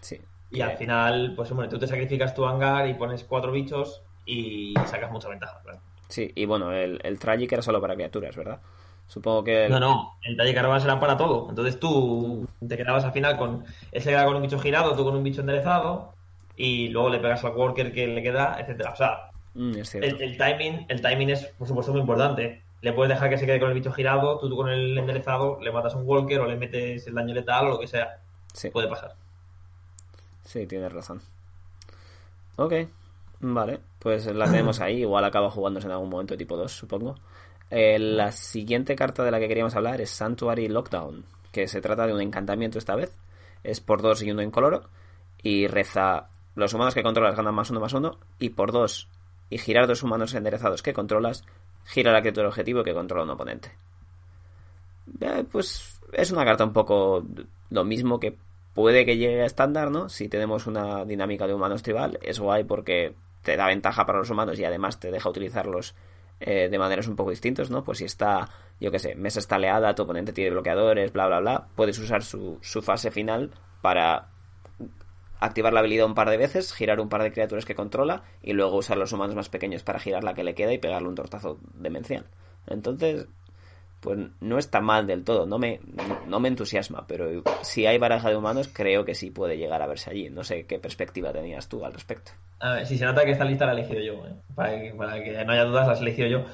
sí. Y al final, pues hombre, tú te sacrificas tu hangar y pones cuatro bichos y sacas mucha ventaja. claro. Sí, y bueno, el, el Tragic era solo para criaturas, ¿verdad? Supongo que... el- No, no, el Tragic Arrogance era para todo. Entonces tú te quedabas al final con. Él se queda con un bicho girado, tú con un bicho enderezado, y luego le pegas al worker que le queda, etcétera. O sea, Mm, es el timing, el timing es, por supuesto, muy importante. Le puedes dejar que se quede con el bicho girado, tú, tú con el enderezado le matas un walker o le metes el daño letal o lo que sea. Sí. puede pasar. Sí, tienes razón. Ok, vale, pues la tenemos ahí. Igual acaba jugándose en algún momento tipo 2, supongo. Eh, la siguiente carta de la que queríamos hablar es Sanctuary Lockdown, que se trata de un encantamiento esta vez. Es por 2 y 1 incoloro. Y reza: Los humanos que controlas ganan más 1 más 1. Y por 2 y girar dos humanos enderezados que controlas, gira la criatura objetivo que controla un oponente. Eh, pues es una carta un poco lo mismo que puede que llegue a estándar, ¿no? Si tenemos una dinámica de humanos tribal, es guay porque te da ventaja para los humanos y además te deja utilizarlos eh, de maneras un poco distintas, ¿no? Pues si está, yo qué sé, mesa está leada, tu oponente tiene bloqueadores, bla, bla, bla, puedes usar su, su fase final para activar la habilidad un par de veces, girar un par de criaturas que controla y luego usar los humanos más pequeños para girar la que le queda y pegarle un tortazo demencial. Entonces, pues no está mal del todo, no me, no me entusiasma, pero si hay baraja de humanos creo que sí puede llegar a verse allí. No sé qué perspectiva tenías tú al respecto. A ver, si se nota que esta lista la he elegido yo, ¿eh? para, que, para que no haya dudas, la he elegido yo.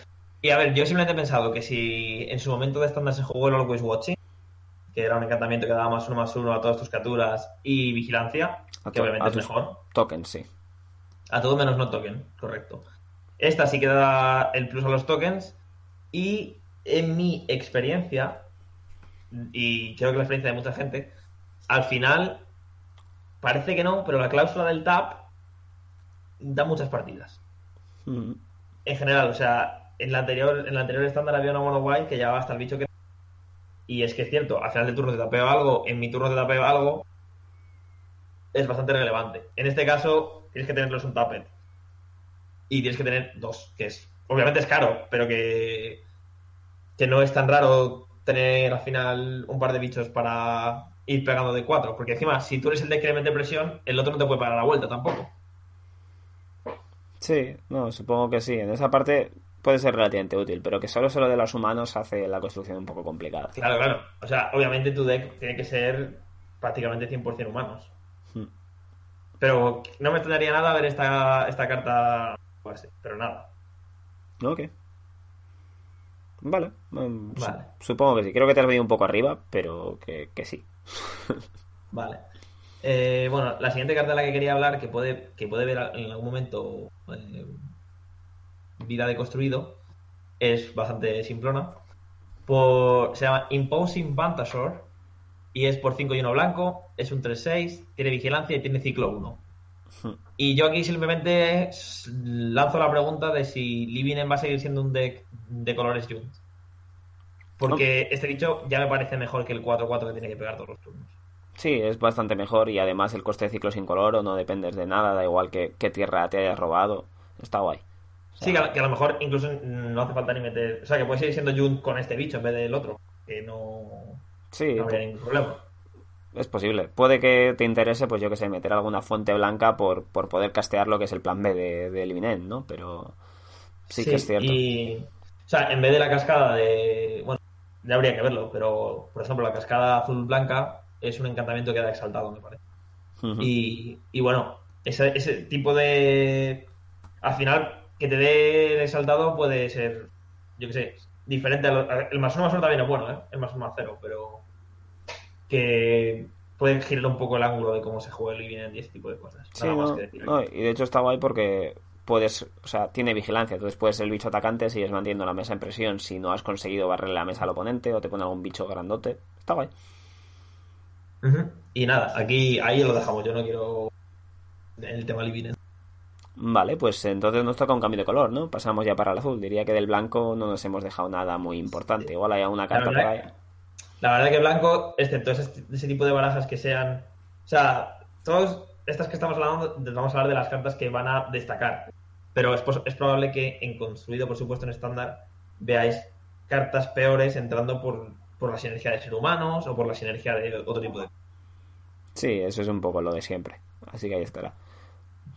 Y a ver, yo simplemente he pensado que si en su momento de estándar se jugó el Always Watching, que era un encantamiento que daba más uno más uno a todas tus criaturas, y vigilancia, A que obviamente es mejor. Tokens, sí. A todo menos no token, correcto. Esta sí que da el plus a los tokens. Y en mi experiencia, y creo que la experiencia de mucha gente, al final parece que no, pero la cláusula del tap da muchas partidas. Mm, En general, o sea, en la anterior, en la anterior estándar había una mono white que llevaba hasta el bicho que. Y es que es cierto, al final del turno te tapeo algo, en mi turno te tapeo algo, es bastante relevante. En este caso, tienes que tenerlos un tapet. Y tienes que tener dos, que es. Obviamente es caro, pero que. Que no es tan raro tener al final un par de bichos para ir pegando de cuatro. Porque encima, si tú eres el de que le mete presión, el otro no te puede parar la vuelta tampoco. Sí, no, supongo que sí. En esa parte puede ser relativamente útil, pero que solo solo de los humanos hace la construcción un poco complicada. Claro, claro. O sea, obviamente tu deck tiene que ser prácticamente 100% humanos. Hmm. Pero no me extrañaría nada ver esta, esta carta jugarse, pero nada. Ok. Vale. mm, Vale. Supongo que sí. Creo que te has venido un poco arriba, pero que, que sí. Vale. Eh, bueno, la siguiente carta de la que quería hablar, que puede, que puede ver en algún momento eh, vida de construido, es bastante simplona. Por, se llama Imposing Vantasaur y es por 5 y 1 blanco, es un 3-6, tiene vigilancia y tiene ciclo 1. <laughs> Y yo aquí simplemente lanzo la pregunta de si Livinen va a seguir siendo un deck de colores Junt. Porque este bicho ya me parece mejor que el 4-4 que tiene que pegar todos los turnos. Sí, es bastante mejor y además el coste de ciclo sin color o no dependes de nada, da igual que, qué tierra te hayas robado. Está guay. O sea, Sí, que a, que a lo mejor incluso no hace falta ni meter. O sea, que puede seguir siendo Junt con este bicho en vez del otro. Que no, sí, no habría ningún problema. Es posible. Puede que te interese, pues yo que sé, meter alguna fuente blanca por, por poder castear lo que es el plan B de, de Eliminen, ¿no? Pero sí, que es cierto. Y, o sea, en vez de la cascada de. Bueno, ya habría que verlo, pero por ejemplo, la cascada azul-blanca es un encantamiento que da exaltado, me parece. Y, y bueno, ese, ese tipo de. Al final, que te dé el exaltado puede ser, yo qué sé, diferente. A lo- el más uno más uno también es bueno, ¿eh? El más uno más cero, pero. Que puede girar un poco el ángulo de cómo se juega el Living y ese tipo de cosas. Sí, Nada más no, que decir. no, y de hecho está guay porque puedes, o sea, tiene vigilancia, entonces puedes ser el bicho atacante, sigues manteniendo la mesa en presión si no has conseguido barrerle la mesa al oponente o te pone algún bicho grandote. Está guay. Y nada, aquí ahí lo dejamos. Yo no quiero el tema Living. Vale, pues entonces nos toca un cambio de color, ¿no? Pasamos ya para el azul. Diría que del blanco no nos hemos dejado nada muy importante. Igual hay una carta por ahí. La verdad que blanco, excepto ese, ese tipo de barajas que sean. O sea, todas estas que estamos hablando, vamos a hablar de las cartas que van a destacar. Pero es, probable que en construido, por supuesto, en estándar, veáis cartas peores entrando por, por la sinergia de ser humanos o por la sinergia de otro tipo de. Sí, eso es un poco lo de siempre. Así que ahí estará.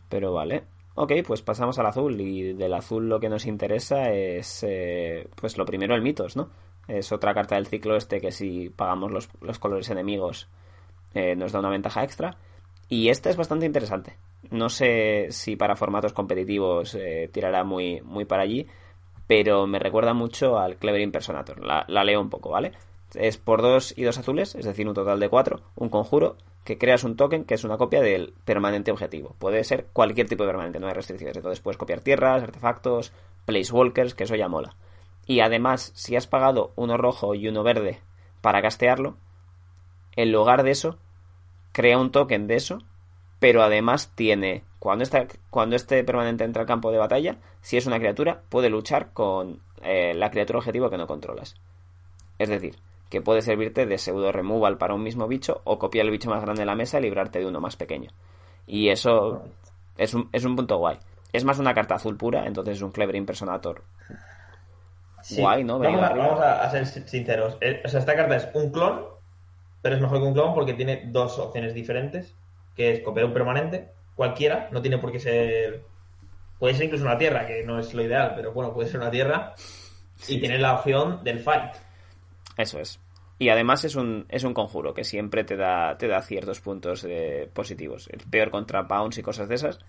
Pero vale. Ok, pues pasamos al azul. Y del azul lo que nos interesa es, eh, pues lo primero, el mitos, ¿no? Es otra carta del ciclo este que si pagamos los, los colores enemigos eh, nos da una ventaja extra. Y esta es bastante interesante. No sé si para formatos competitivos eh, tirará muy, muy para allí, pero me recuerda mucho al Clever Impersonator. La, la leo un poco, ¿vale? Es por dos y dos azules, es decir, un total de cuatro, un conjuro. que creas un token que es una copia del permanente objetivo. Puede ser cualquier tipo de permanente, no hay restricciones. Entonces puedes copiar tierras, artefactos, placewalkers, que eso ya mola. Y además, si has pagado uno rojo y uno verde para castearlo, en lugar de eso, crea un token de eso, pero además tiene, cuando, cuando este permanente entra al campo de batalla, si es una criatura, puede luchar con eh, la criatura objetivo que no controlas. Es decir, que puede servirte de pseudo removal para un mismo bicho o copiar el bicho más grande de la mesa y librarte de uno más pequeño. Y eso es un, es un punto guay. Es más una carta azul pura, entonces es un Clever Impersonator. Guay, ¿no? Vamos, a, ser sinceros. Eh, o sea, esta carta es un clon, pero es mejor que un clon porque tiene dos opciones diferentes, que es copiar un permanente, cualquiera, no tiene por qué ser... Puede ser incluso una tierra, que no es lo ideal, pero bueno, puede ser una tierra. Y tiene la opción del fight eso es. Y además es un, es un conjuro que siempre te da, te da ciertos puntos eh, positivos. El peor contra bounce y cosas de esas,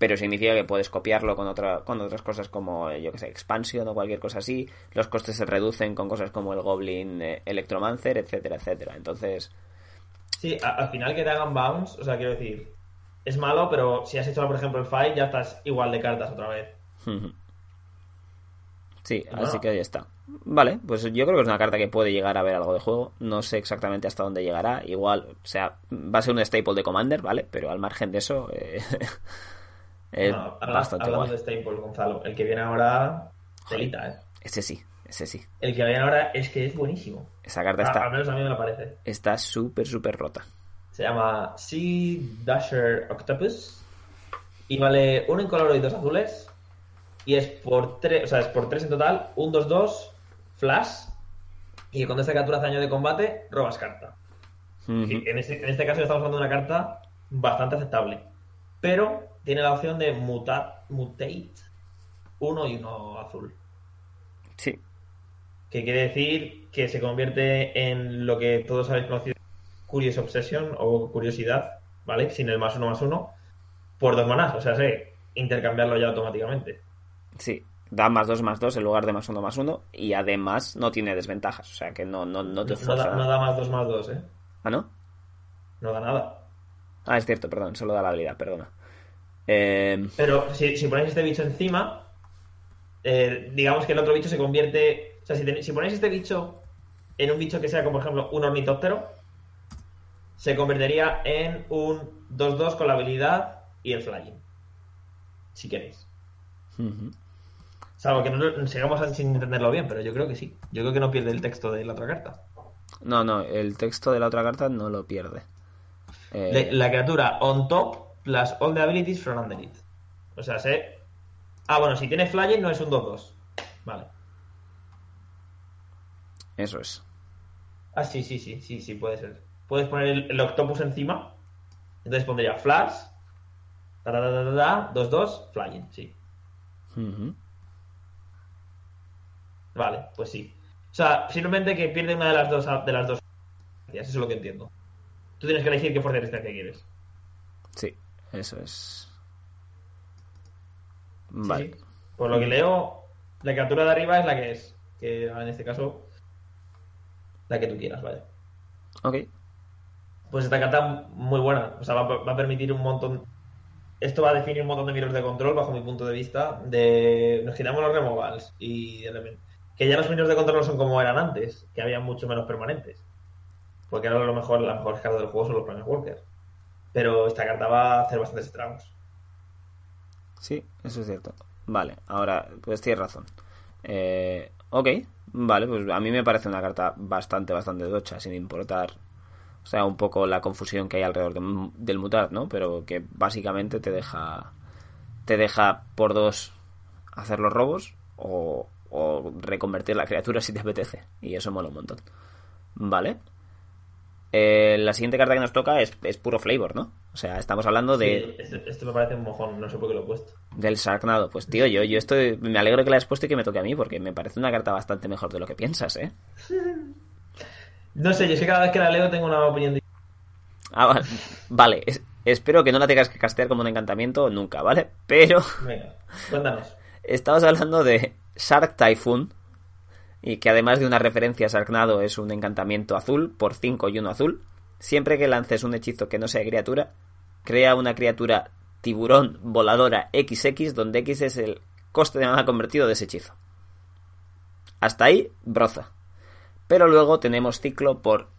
pero significa que puedes copiarlo con, otra, con otras cosas como, eh, yo que sé, expansión o cualquier cosa así. Los costes se reducen con cosas como el Goblin eh, Electromancer, etcétera, etcétera. Entonces... Sí, al final que te hagan bounce, o sea, quiero decir, es malo, pero si has hecho, por ejemplo, el fight, ya estás igual de cartas otra vez. <laughs> Sí, así que ahí está. Vale, pues yo creo que es una carta que puede llegar a ver algo de juego. No sé exactamente hasta dónde llegará. Igual, o sea, va a ser un staple de Commander, ¿vale? Pero al margen de eso, eh, <laughs> es bastante hablando de staple, Gonzalo, el que viene ahora, telita, ¿eh? Ese sí, ese sí. El que viene ahora es que es buenísimo. Esa carta está. Al menos a mí me lo parece. Está súper, súper rota. Se llama Sea Dasher Octopus. Y vale uno color y dos azules. Y es por tres, o sea, es por tres en total. Un 2-2 flash y cuando esta captura hace daño de combate, robas carta. en, este, en, este, caso estamos hablando de una carta bastante aceptable. Pero tiene la opción de mutat, mutate uno y uno azul. Sí. Que quiere decir que se convierte en lo que todos habéis conocido Curious Obsession o Curiosidad, ¿vale? Sin el más uno más uno, por dos manás. O sea, sé intercambiarlo ya automáticamente. Sí, da más 2 más 2 en lugar de más 1 más 1 y además no tiene desventajas, o sea que no, no, no te no da, no da, más 2 más 2, ¿eh? ¿Ah, no? No da nada. Ah, es cierto, perdón, solo da la habilidad, perdona. Eh... Pero si, si, ponéis este bicho encima, eh, digamos que el otro bicho se convierte... O sea, si, si ponéis este bicho en un bicho que sea como por ejemplo un ornitóptero, se convertiría en un 2-2 con la habilidad y el flying. Si queréis. Uh Salvo que no sigamos sin entenderlo bien, pero yo creo que sí. Yo creo que no pierde el texto de la otra carta. No, no, el texto de la otra carta no lo pierde. Eh, la criatura on top plus all the abilities from underneath. O sea, sé. Ah, bueno, si tiene flying no es un 2-2. Vale. Eso es. Ah, sí, sí, sí, sí, sí, puede ser. Puedes poner el, octopus encima. Entonces pondría flash. 2-2, flying, sí. Vale, pues sí. O sea, simplemente que pierde una de las dos de las dos. Eso es lo que entiendo. Tú tienes que elegir qué fuerza que quieres. Sí, eso es. Vale. Por lo que leo, la captura de arriba es la que es. Que en este caso, la que tú quieras, vale. Ok. Pues esta carta muy buena. O sea, va, va a permitir un montón esto va a definir un montón de miros de control bajo mi punto de vista de nos quitamos los removals y que ya los minos de control no son como eran antes, que había mucho menos permanentes. Porque ahora lo mejor, las mejores cartas del juego son los Planet Walker. Pero esta carta va a hacer bastantes estragos. Sí, eso es cierto. Vale, ahora, pues tienes razón. Eh, ok, vale, pues a mí me parece una carta bastante, bastante docha, sin importar, o sea, un poco la confusión que hay alrededor del mutar, ¿no? Pero que básicamente te deja, te deja por dos hacer los robos o, o reconvertir la criatura si te apetece. Y eso mola un montón. Vale. Eh, la siguiente carta que nos toca es, puro flavor, ¿no? O sea, estamos hablando de. Este, este, me parece un mojón, no sé por qué lo he puesto. Del Sharknado. Pues tío, yo, yo estoy. Me alegro que la hayas puesto y que me toque a mí, porque me parece una carta bastante mejor de lo que piensas, ¿eh? <laughs> no sé, yo es que cada vez que la leo tengo una opinión de... Ah, vale. espero que no la tengas que castear como un encantamiento nunca, ¿vale? Pero. Venga, cuéntanos. <laughs> Estamos hablando de Shark Typhoon, y que además de una referencia a Sharknado es un encantamiento azul por 5 y 1 azul, Siempre que lances un hechizo que no sea criatura, crea una criatura tiburón voladora XX, donde X es el coste de mana convertido de ese hechizo. Hasta ahí, broza. Pero luego tenemos ciclo por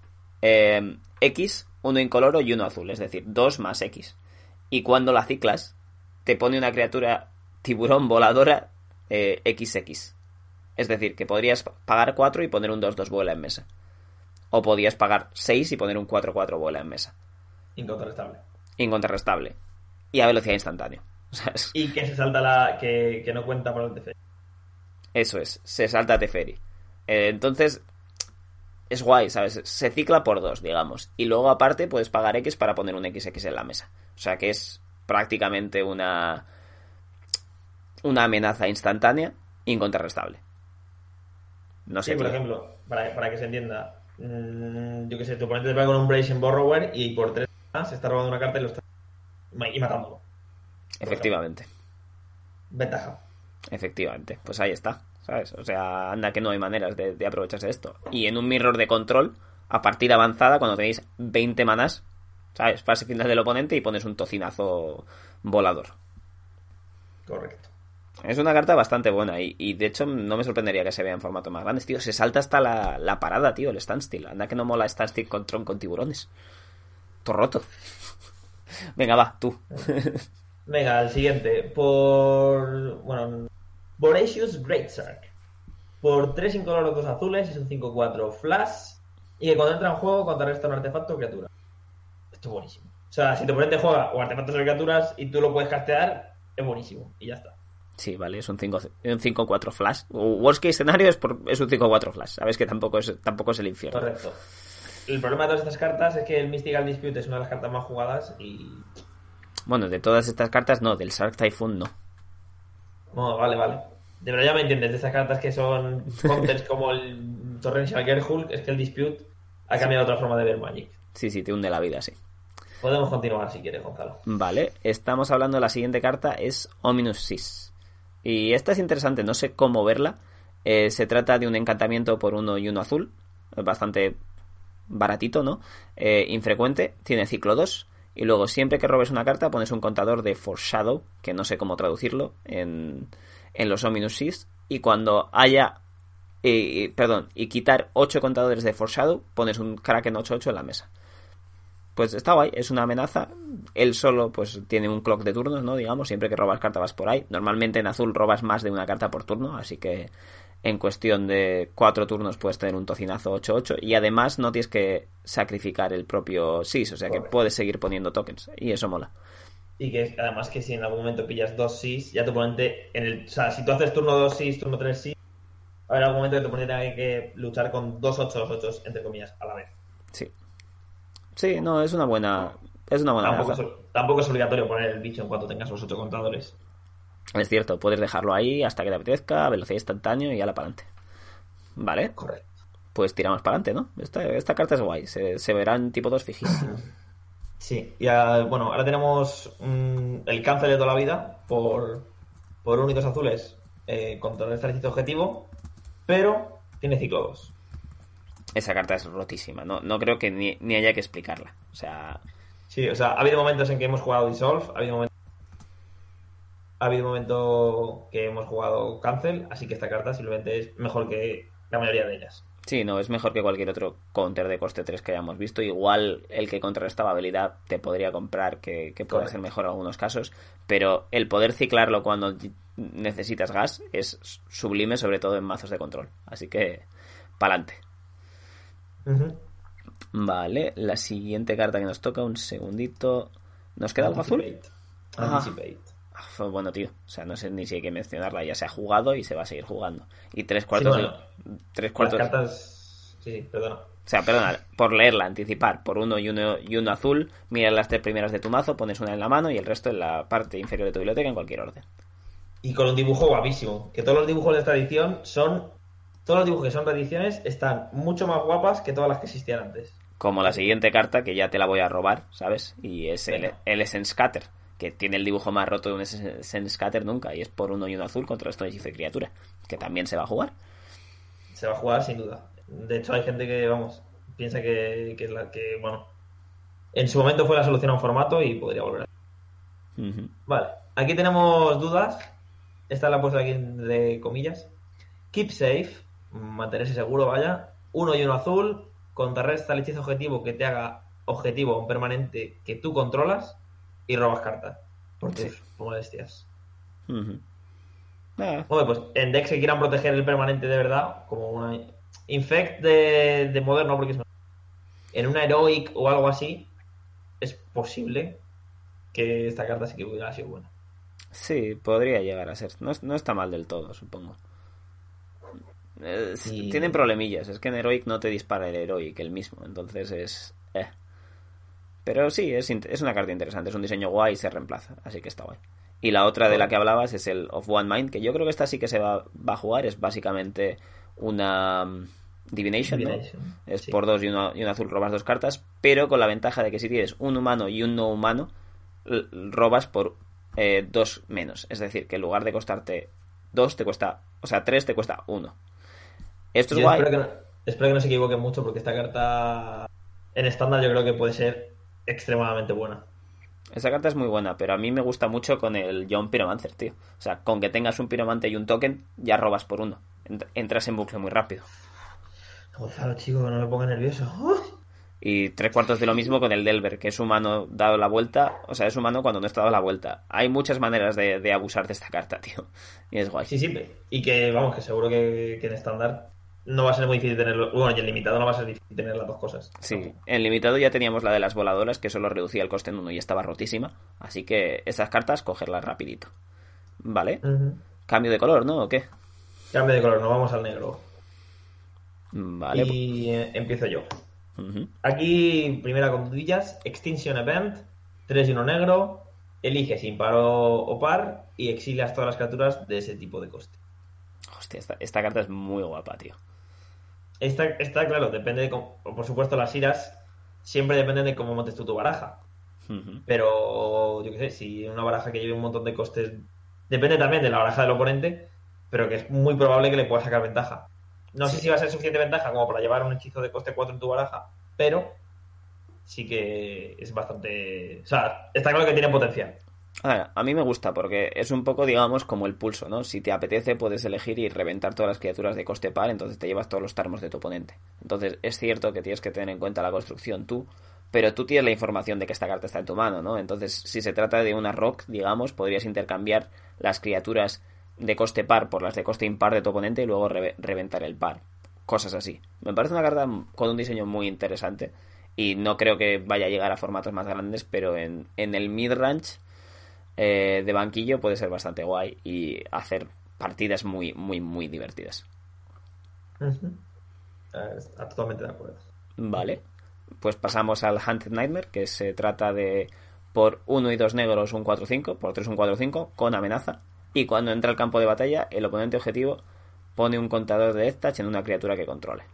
eh, X, uno incoloro y uno azul, es decir, 2 más X. Y cuando la ciclas, te pone una criatura tiburón voladora eh, XX. Es decir, que podrías pagar 4 y poner un 2-2 vuela en mesa. O podías pagar 6 y poner un 4-4 vuela en mesa. Incontrastable. Incontrastable. Y a velocidad instantánea. <laughs> Y que se salta la. que, que no cuenta por el Teferi. Eso es, se salta Teferi. Eh, entonces, es guay, ¿sabes? Se cicla por dos, digamos. Y luego, aparte, puedes pagar X para poner un XX en la mesa. O sea que es prácticamente una. una amenaza instantánea incontrarrestable. No sé. Sí, por ejemplo, para, para que se entienda. mm, yo qué sé, tu oponente te pega con un Brazen Borrower y por 3 más se está robando una carta y lo está. y matándolo. Efectivamente. Ventaja. Efectivamente, pues ahí está, ¿sabes? O sea, anda que no hay maneras de, de aprovecharse de esto. Y en un mirror de control, a partida avanzada, cuando tenéis 20 manás, ¿sabes? Fase final del oponente y pones un tocinazo volador. Correcto. Es una carta bastante buena y, de hecho no me sorprendería que se vea en formato más grande. Tío, se salta hasta la, la parada, tío, el standstill. Anda que no mola standstill con Tron con tiburones. Todo roto. <laughs> Venga, va, tú. <laughs> Venga, el siguiente. Por. Bueno. Voracious Great Shark. Por 3 incoloros, 2 azules, es un 5-4 flash. Y que cuando entra en juego contrarresta un artefacto o criatura. Esto es buenísimo. O sea, si tu oponente juega o artefactos o criaturas y tú lo puedes castear, es buenísimo. Y ya está. Sí, vale, es un 5-4 flash. Worst case escenario es, por, es un 5-4 flash. Sabes que tampoco es, tampoco es el infierno. Correcto. El problema de todas estas cartas es que el Mystical Dispute es una de las cartas más jugadas y. Bueno, de todas estas cartas no, del Shark Typhoon no. No, vale, vale. De verdad ya me entiendes, de esas cartas que son counters como el Torrential Gerhulk, es que el Dispute ha cambiado otra forma de ver Magic. Sí, sí, te hunde la vida, sí. Podemos continuar si quieres, Gonzalo. Vale, estamos hablando de la siguiente carta, es Ominous Sis. Y esta es interesante, no sé cómo verla. Eh, se trata de un encantamiento por uno y uno azul, bastante baratito, ¿no? Eh, infrecuente, tiene ciclo 2. Y luego, siempre que robes una carta, pones un contador de Foreshadow, que no sé cómo traducirlo en, en los Ominous Sis. Y cuando haya. Eh, perdón, y quitar 8 contadores de Foreshadow, pones un Kraken 8-8 en la mesa pues está guay, es una amenaza. Él solo, pues, tiene un clock de turnos, ¿no? Digamos, siempre que robas carta vas por ahí. Normalmente en azul robas más de una carta por turno, así que en cuestión de cuatro turnos puedes tener un tocinazo 8-8 y además no tienes que sacrificar el propio SIS, o sea que puedes seguir poniendo tokens y eso mola. Y que además que si en algún momento pillas dos SIS, ya tu oponente, en el, o sea, si tú haces turno 2 SIS, turno 3 SIS, haber algún momento que tu oponente tenga que luchar con dos 8 8 entre comillas, a la vez. Sí. Sí, no, es una buena. Es una buena tampoco, es, tampoco es obligatorio poner el bicho en cuanto tengas los 8 contadores. Es cierto, puedes dejarlo ahí hasta que te apetezca, velocidad instantánea y ya la para adelante. ¿Vale? Correcto. Pues tiramos para adelante, ¿no? Esta, esta, carta es guay, se, se verá en tipo 2 fijísimo. <laughs> Sí, ya, bueno, ahora tenemos mm, el cáncer de toda la vida por, por únicos azules eh, contra el ejercicio objetivo, pero tiene ciclo 2. Esa carta es rotísima, no, no creo que ni, ni, haya que explicarla. O sea. Sí, o sea, ha habido momentos en que hemos jugado Dissolve, ha habido momentos. Ha habido momento que hemos jugado Cancel, así que esta carta simplemente es mejor que la mayoría de ellas. Sí, no, es mejor que cualquier otro counter de coste 3 que hayamos visto. Igual el que contrarrestaba habilidad te podría comprar, que, que puede Correcto. ser mejor en algunos casos. Pero el poder ciclarlo cuando necesitas gas es sublime, sobre todo en mazos de control. Así que, pa'lante. Uh -huh. Vale, la siguiente carta que nos toca, un segundito. ¿Nos queda algo azul? Anticipate. Ah, fue bueno, tío. O sea, no sé ni si hay que mencionarla. Ya se ha jugado y se va a seguir jugando. Y tres cuartos. Sí, bueno, de, tres cuartos. Las cartas. Sí, sí, perdona. O sea, perdona, por leerla, anticipar, por uno y uno y uno azul, mira las tres primeras de tu mazo, pones una en la mano y el resto en la parte inferior de tu biblioteca en cualquier orden. Y con un dibujo guapísimo. Que todos los dibujos de esta edición son. Todos los dibujos que son reediciones están mucho más guapas que todas las que existían antes. Como la siguiente carta, que ya te la voy a robar, ¿sabes? Y es el, el Essence Scatter, que tiene el dibujo más roto de un Essence Scatter nunca, y es por uno y uno azul contra esto hechizo de criatura, que también se va a jugar. Se va a jugar sin duda. De hecho, hay gente que, vamos, piensa que, que, la, que bueno, En su momento fue la solución a un formato y podría volver a. Vale, aquí tenemos dudas. Esta la he puesto aquí de comillas. Keep safe, mantenerse seguro, vaya. Uno y uno azul, contrarresta el hechizo objetivo que te haga objetivo a un permanente que tú controlas y robas cartas por tus Sí. molestias. Ah, Hombre, pues en decks que quieran proteger el permanente de verdad, como una Infect de, de moderno, porque es en una Heroic o algo así, es posible que esta carta sí que hubiera sido buena. Sí, podría llegar a ser. No, no está mal del todo, supongo. Y- Tienen problemillas. Es que en Heroic no te dispara el Heroic el mismo. Entonces es. eh. Pero sí, es, es una carta interesante. Es un diseño guay y se reemplaza. Así que está guay. Y la otra de la que hablabas es el Of One Mind. Que yo creo que esta sí que se va, va a jugar. Es básicamente una. mm, Divination, ¿no? Divination, Es sí. por dos y uno, y un azul robas dos cartas. Pero con la ventaja de que si tienes un humano y un no humano, robas por eh, dos menos. Es decir, que en lugar de costarte dos, te cuesta. O sea, tres te cuesta uno. Esto es guay. espero que, no, espero que no se equivoquen mucho porque esta carta en estándar yo creo que puede ser extremadamente buena. Esa carta es muy buena, pero a mí me gusta mucho con el John Pyromancer, tío. O sea, con que tengas un piromante y un token, ya robas por uno. Ent- Entras en bucle muy rápido. Gonzalo, chico, que no me ponga nervioso. ¡Uy! Y tres cuartos de lo mismo con el Delver, que es humano dado la vuelta. O sea, es humano cuando no está dado la vuelta. Hay muchas maneras de, de abusar de esta carta, tío. Y es guay. Sí, sí, y que vamos, que seguro que, que en estándar no va a ser muy difícil tenerlo. Bueno, y en limitado no va a ser difícil tener las dos cosas. Sí, en limitado ya teníamos la de las voladoras, que solo reducía el coste en uno y estaba rotísima. Así que esas cartas, cogerlas rapidito. Vale. Cambio de color, ¿no? ¿O qué? Cambio de color, nos vamos al negro. Vale. y eh, empiezo yo. pues-. Aquí, primera con dudillas, Extinction Event, 3 y 1 negro, eliges impar o, o par y exilias todas las criaturas de ese tipo de coste. Hostia, esta, esta carta es muy guapa, tío. Esta, esta, claro, depende de cómo, por supuesto las iras siempre dependen de cómo montes tú tu baraja. Pero yo qué sé, si una baraja que lleve un montón de costes, depende también de la baraja del oponente, pero que es muy probable que le puedas sacar ventaja. No sé si va a ser suficiente ventaja como para llevar un hechizo de coste 4 en tu baraja, pero sí que es bastante... O sea, está claro que tiene potencial. A mí me gusta porque es un poco, digamos, como el pulso, ¿no? Si te apetece, puedes elegir y reventar todas las criaturas de coste par, entonces te llevas todos los tarmos de tu oponente. Entonces, es cierto que tienes que tener en cuenta la construcción tú, pero tú tienes la información de que esta carta está en tu mano, ¿no? Entonces, si se trata de una rock, digamos, podrías intercambiar las criaturas de coste par por las de coste impar de tu oponente y luego re- reventar el par. Cosas así. Me parece una carta con un diseño muy interesante y no creo que vaya a llegar a formatos más grandes, pero en, en el mid-range eh, de banquillo puede ser bastante guay y hacer partidas muy, muy, muy divertidas. Está totalmente de acuerdo. Vale. Pues pasamos al Hunted Nightmare, que se trata de por 1 y 2 negros un 4-5, por 3 un 4-5, con amenaza. Y cuando entra al campo de batalla, el oponente objetivo pone un contador de Death Touch en una criatura que controle.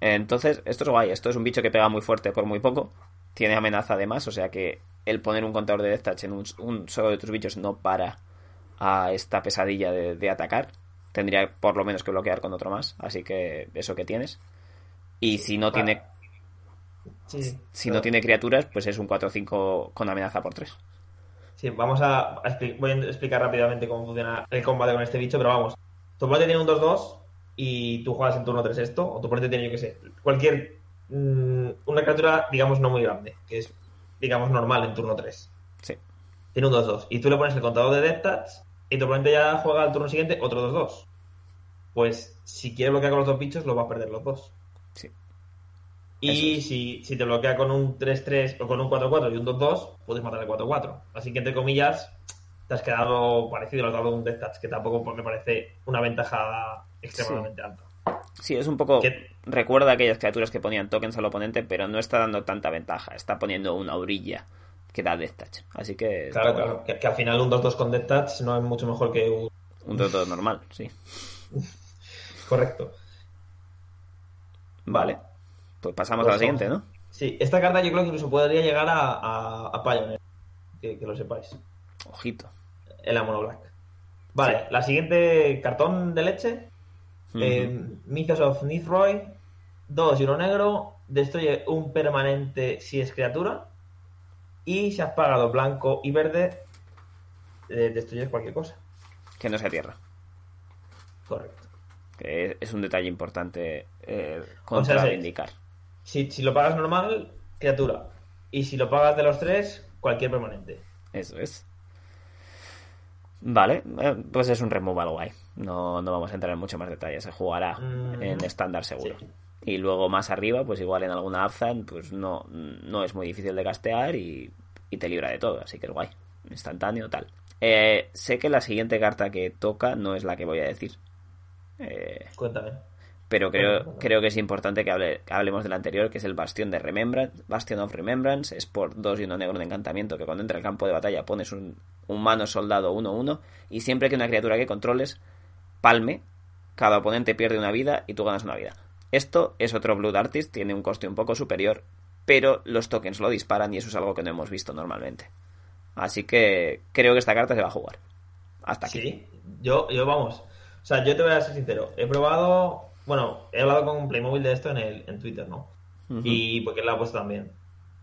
Entonces, esto es guay. Esto es un bicho que pega muy fuerte por muy poco. Tiene amenaza además, o sea que el poner un contador de Death Touch en un, un solo de tus bichos no para a esta pesadilla de, de atacar. Tendría por lo menos que bloquear con otro más. Así que eso que tienes. Y si no tiene Sí, si no tiene criaturas, pues es un 4-5 con amenaza por 3. Sí, vamos a, voy a explicar rápidamente cómo funciona el combate con este bicho, pero vamos. Tu oponente tiene un 2-2 y tú juegas en turno 3 esto, o tu oponente tiene, yo qué sé, cualquier. Mm, una criatura, digamos, no muy grande, que es, digamos, normal en turno 3. Sí. Tiene un 2-2. Y tú le pones el contador de Death Touch y tu oponente ya juega al turno siguiente otro 2-2. Pues si quiere bloquear con los dos bichos, lo va a perder los dos. Sí. Y es. si, si te bloquea con un 3-3 o con un 4-4 y un 2-2, puedes matar el 4-4. Así que, entre comillas, te has quedado parecido, le has dado un Death Touch, que tampoco me parece una ventaja extremadamente alta. Sí, es un poco. ¿Qué? Recuerda a aquellas criaturas que ponían tokens al oponente, pero no está dando tanta ventaja. Está poniendo una orilla que da Death Touch. Así que. Claro, claro. Que, que al final un 2-2 con Death Touch no es mucho mejor que un... Un todo normal, sí. <laughs> Correcto. Vale. Pues pasamos Pues a la siguiente. ¿no? Sí, esta carta yo creo que incluso podría llegar a, a, a Pioneer. Que, que lo sepáis. Ojito. En la Mono Black. Vale, la siguiente cartón de leche. Ujú. Eh, Mythos of Nithroy, 2 y uno negro, destruye un permanente si es criatura. Y si has pagado blanco y verde, eh, destruyes cualquier cosa. Que no sea tierra. Correcto. Que es un detalle importante eh, O sea, contra indicar. Si, si lo pagas normal, criatura. Y si lo pagas de los tres, cualquier permanente. Eso es. Vale, eh, pues es un removal guay. No, no vamos a entrar en mucho más detalle. Se jugará Mm. en estándar seguro. Sí. Y luego más arriba, pues igual en alguna Abzan, pues no, no es muy difícil de castear y, y te libra de todo. Así que es guay. Instantáneo, tal. Eh, sé que la siguiente carta que toca no es la que voy a decir. Eh, Cuéntame. pero creo, Bueno, creo que es importante que, hable- que hablemos del anterior, que es el Bastión de Remembrance, Bastion of Remembrance, es por 2 y 1 negro de encantamiento, que cuando entra al campo de batalla pones un humano soldado 1-1, y siempre que una criatura que controles palme, cada oponente pierde una vida y tú ganas una vida. Esto es otro Blood Artist, tiene un coste un poco superior, pero los tokens lo disparan y eso es algo que no hemos visto normalmente. Así que creo que esta carta se va a jugar. Hasta aquí. Sí, yo, yo vamos. O sea, yo te voy a ser sincero. He probado. Bueno, he hablado con Playmobil de esto en, el, en Twitter, ¿no? Y porque él lo ha puesto también.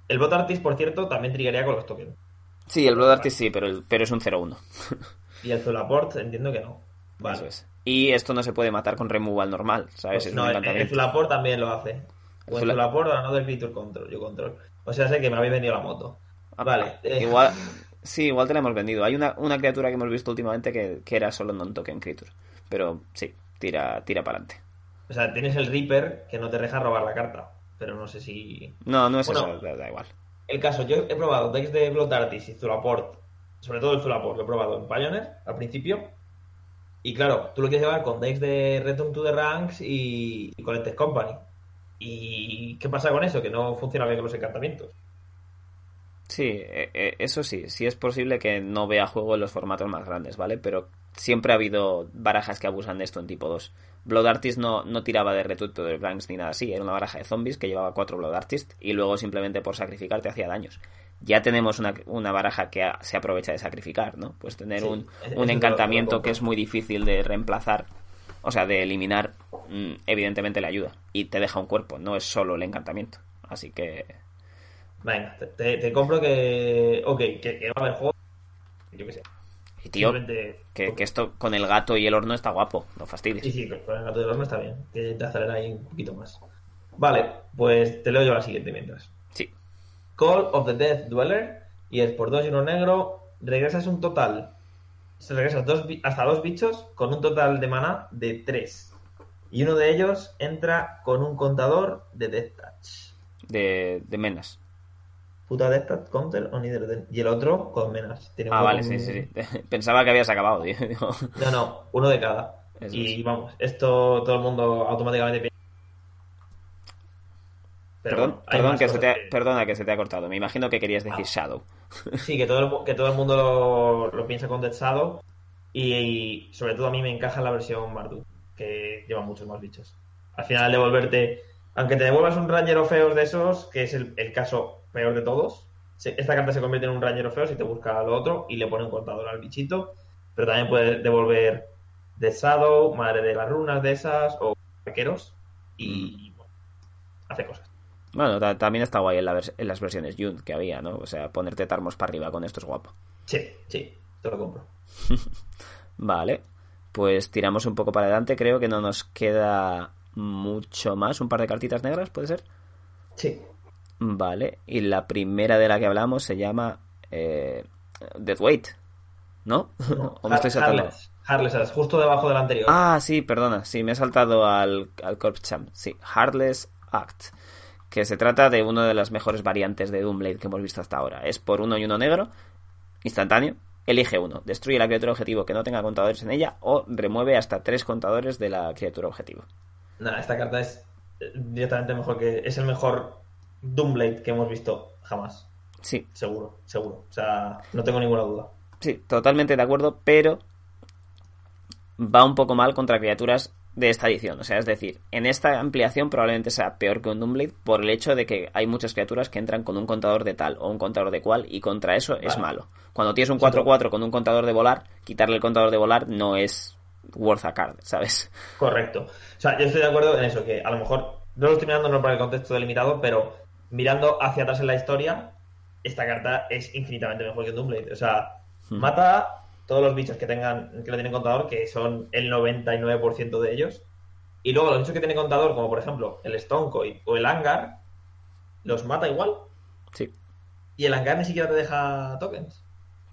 El bot artist, por cierto, también trigaría con los tokens. Sí, el Blood Artist sí, pero, el- pero es un 0-1. Y el Zulaport entiendo que no. Vale. Eso es. Y esto no se puede matar con removal normal, ¿sabes? Pues es no, un el. Zulaport también lo hace. O el Zula- Zulaport o Another Creature Control, yo control. O sea, sé que me habéis vendido la moto. Ah, Vale. eh, Igual, sí, igual te la hemos vendido. Hay una, una criatura que hemos visto últimamente que, que era solo non-token creature. Pero sí, tira, tira para adelante. O sea, tienes el Reaper que no te deja robar la carta. Pero no sé si. No, no es Bueno. eso, da, da igual. El caso, yo he probado decks de Blood Artist y Zulaport, sobre todo el Zulaport, lo he probado en Pioneer al principio. Y claro, tú lo quieres llevar con decks de Return to the Ranks y, y Collected Company. ¿Y qué pasa con eso? Que no funciona bien con los encantamientos. Sí, eh, eh, eso sí, sí es posible que no vea juego en los formatos más grandes, ¿vale? Pero siempre ha habido barajas que abusan de esto en tipo 2. Blood Artist no, no tiraba de retuto de blanks ni nada así, era una baraja de zombies que llevaba cuatro Blood Artist y luego simplemente por sacrificar te hacía daños. Ya tenemos una, una baraja que a- se aprovecha de sacrificar, ¿no? Pues tener Sí, un, un encantamiento lo que es muy difícil de reemplazar, o sea, de eliminar, mm, evidentemente le ayuda. Y te deja un cuerpo, no es solo el encantamiento. Así que Venga, te, compro que. Ok, que, que va a haber juego. Yo qué sé. Y tío, que, que esto con el gato y el horno está guapo, no fastidies. Sí, sí, con el gato del horno está bien. Que te acelera ahí un poquito más. Vale, pues te leo yo la siguiente mientras. Call of the Death Dweller y es por 2 y 1 negro. Regresas un total. Se regresas dos, hasta dos bichos con un total de mana de 3. Y uno de ellos entra con un contador de Death Touch. De, de menas. Puta Death Touch counter o neither de- Y el otro con menas. Tiene Ah, un- vale, sí, sí, sí. <laughs> Pensaba que habías acabado, tío. <laughs> No, no, uno de cada. Eso y es. vamos, esto todo el mundo automáticamente piensa. Pero Perdón, bueno, perdón que se te ha- perdona que se te ha cortado. Me imagino que querías decir Ah. Shadow. <laughs> Sí, que todo el, que todo el mundo lo, lo piensa con Dead Shadow. Y, y sobre todo a mí me encaja la versión Mardu, que lleva muchos más bichos. Al final, devolverte. Aunque te devuelvas un Ranger feos de esos, que es el, el caso peor de todos, se- esta carta se convierte en un Ranger feo si te busca lo otro y le pone un contador al bichito. Pero también puedes devolver Dead Shadow, Madre de las Runas de esas, o arqueros. Y bueno, hace cosas. Bueno, ta- también está guay en, la en las versiones Jund que había, ¿no? O sea, ponerte tarmos para arriba con esto es guapo. Sí, sí, te lo compro. <laughs> Vale, pues tiramos un poco para adelante. Creo que no nos queda mucho más. Un par de cartitas negras, ¿puede ser? Sí, Vale, y la primera de la que hablamos se llama eh, Deathweight, ¿no? <laughs> ¿O me estoy saltando? Harless, Harless, justo debajo del anterior. Ah, sí, perdona, sí, me he saltado al, al Corpse Champ. Sí, Heartless Act, que se trata de una de las mejores variantes de Doomblade que hemos visto hasta ahora. Es por uno y uno negro, instantáneo. Elige uno, destruye la criatura objetivo que no tenga contadores en ella o remueve hasta tres contadores de la criatura objetivo. Nada, esta carta es eh, directamente mejor que. Es el mejor Doomblade que hemos visto jamás. Sí, Seguro, seguro. O sea, no tengo ninguna duda. Sí, totalmente de acuerdo, pero va un poco mal contra criaturas de esta edición. O sea, es decir, en esta ampliación probablemente sea peor que un Doomblade por el hecho de que hay muchas criaturas que entran con un contador de tal o un contador de cual y contra eso es malo. Cuando tienes un Sí, 4-4 con un contador de volar, quitarle el contador de volar no es worth a card, ¿sabes? Correcto. O sea, yo estoy de acuerdo en eso, que a lo mejor no lo estoy mirando no por el contexto delimitado, pero mirando hacia atrás en la historia, esta carta es infinitamente mejor que Doomblade. O sea, Hmm. mata todos los bichos que tengan que lo tienen contador, que son el 99% de ellos. Y luego los bichos que tienen contador, como por ejemplo el Stonecoin o el Hangar, los mata igual. Sí, Y el Hangar ni siquiera te deja tokens.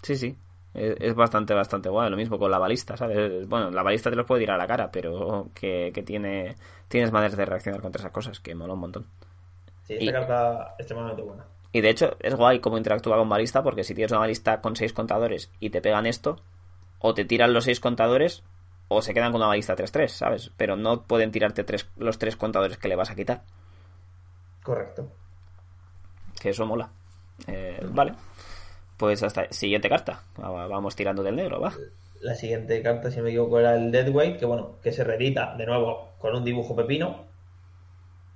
sí, sí. Es, es bastante, bastante guay. Lo mismo con la balista, ¿sabes? Bueno, la balista te los puede tirar a la cara, pero que, que tiene tienes maneras de reaccionar contra esas cosas, que mola un montón. Sí, esta Y- carta es extremadamente buena. Y de hecho, es guay cómo interactúa con balista, porque si tienes una balista con 6 contadores y te pegan esto, o te tiran los 6 contadores, o se quedan con una balista 3-3, ¿sabes? Pero no pueden tirarte tres, los 3 contadores que le vas a quitar. Correcto. Que eso mola. Eh, vale. Pues hasta siguiente carta. Va- Vamos tirando del negro, va. La siguiente carta, si no me equivoco, era el Deadweight, que bueno, que se reedita de nuevo con un dibujo pepino.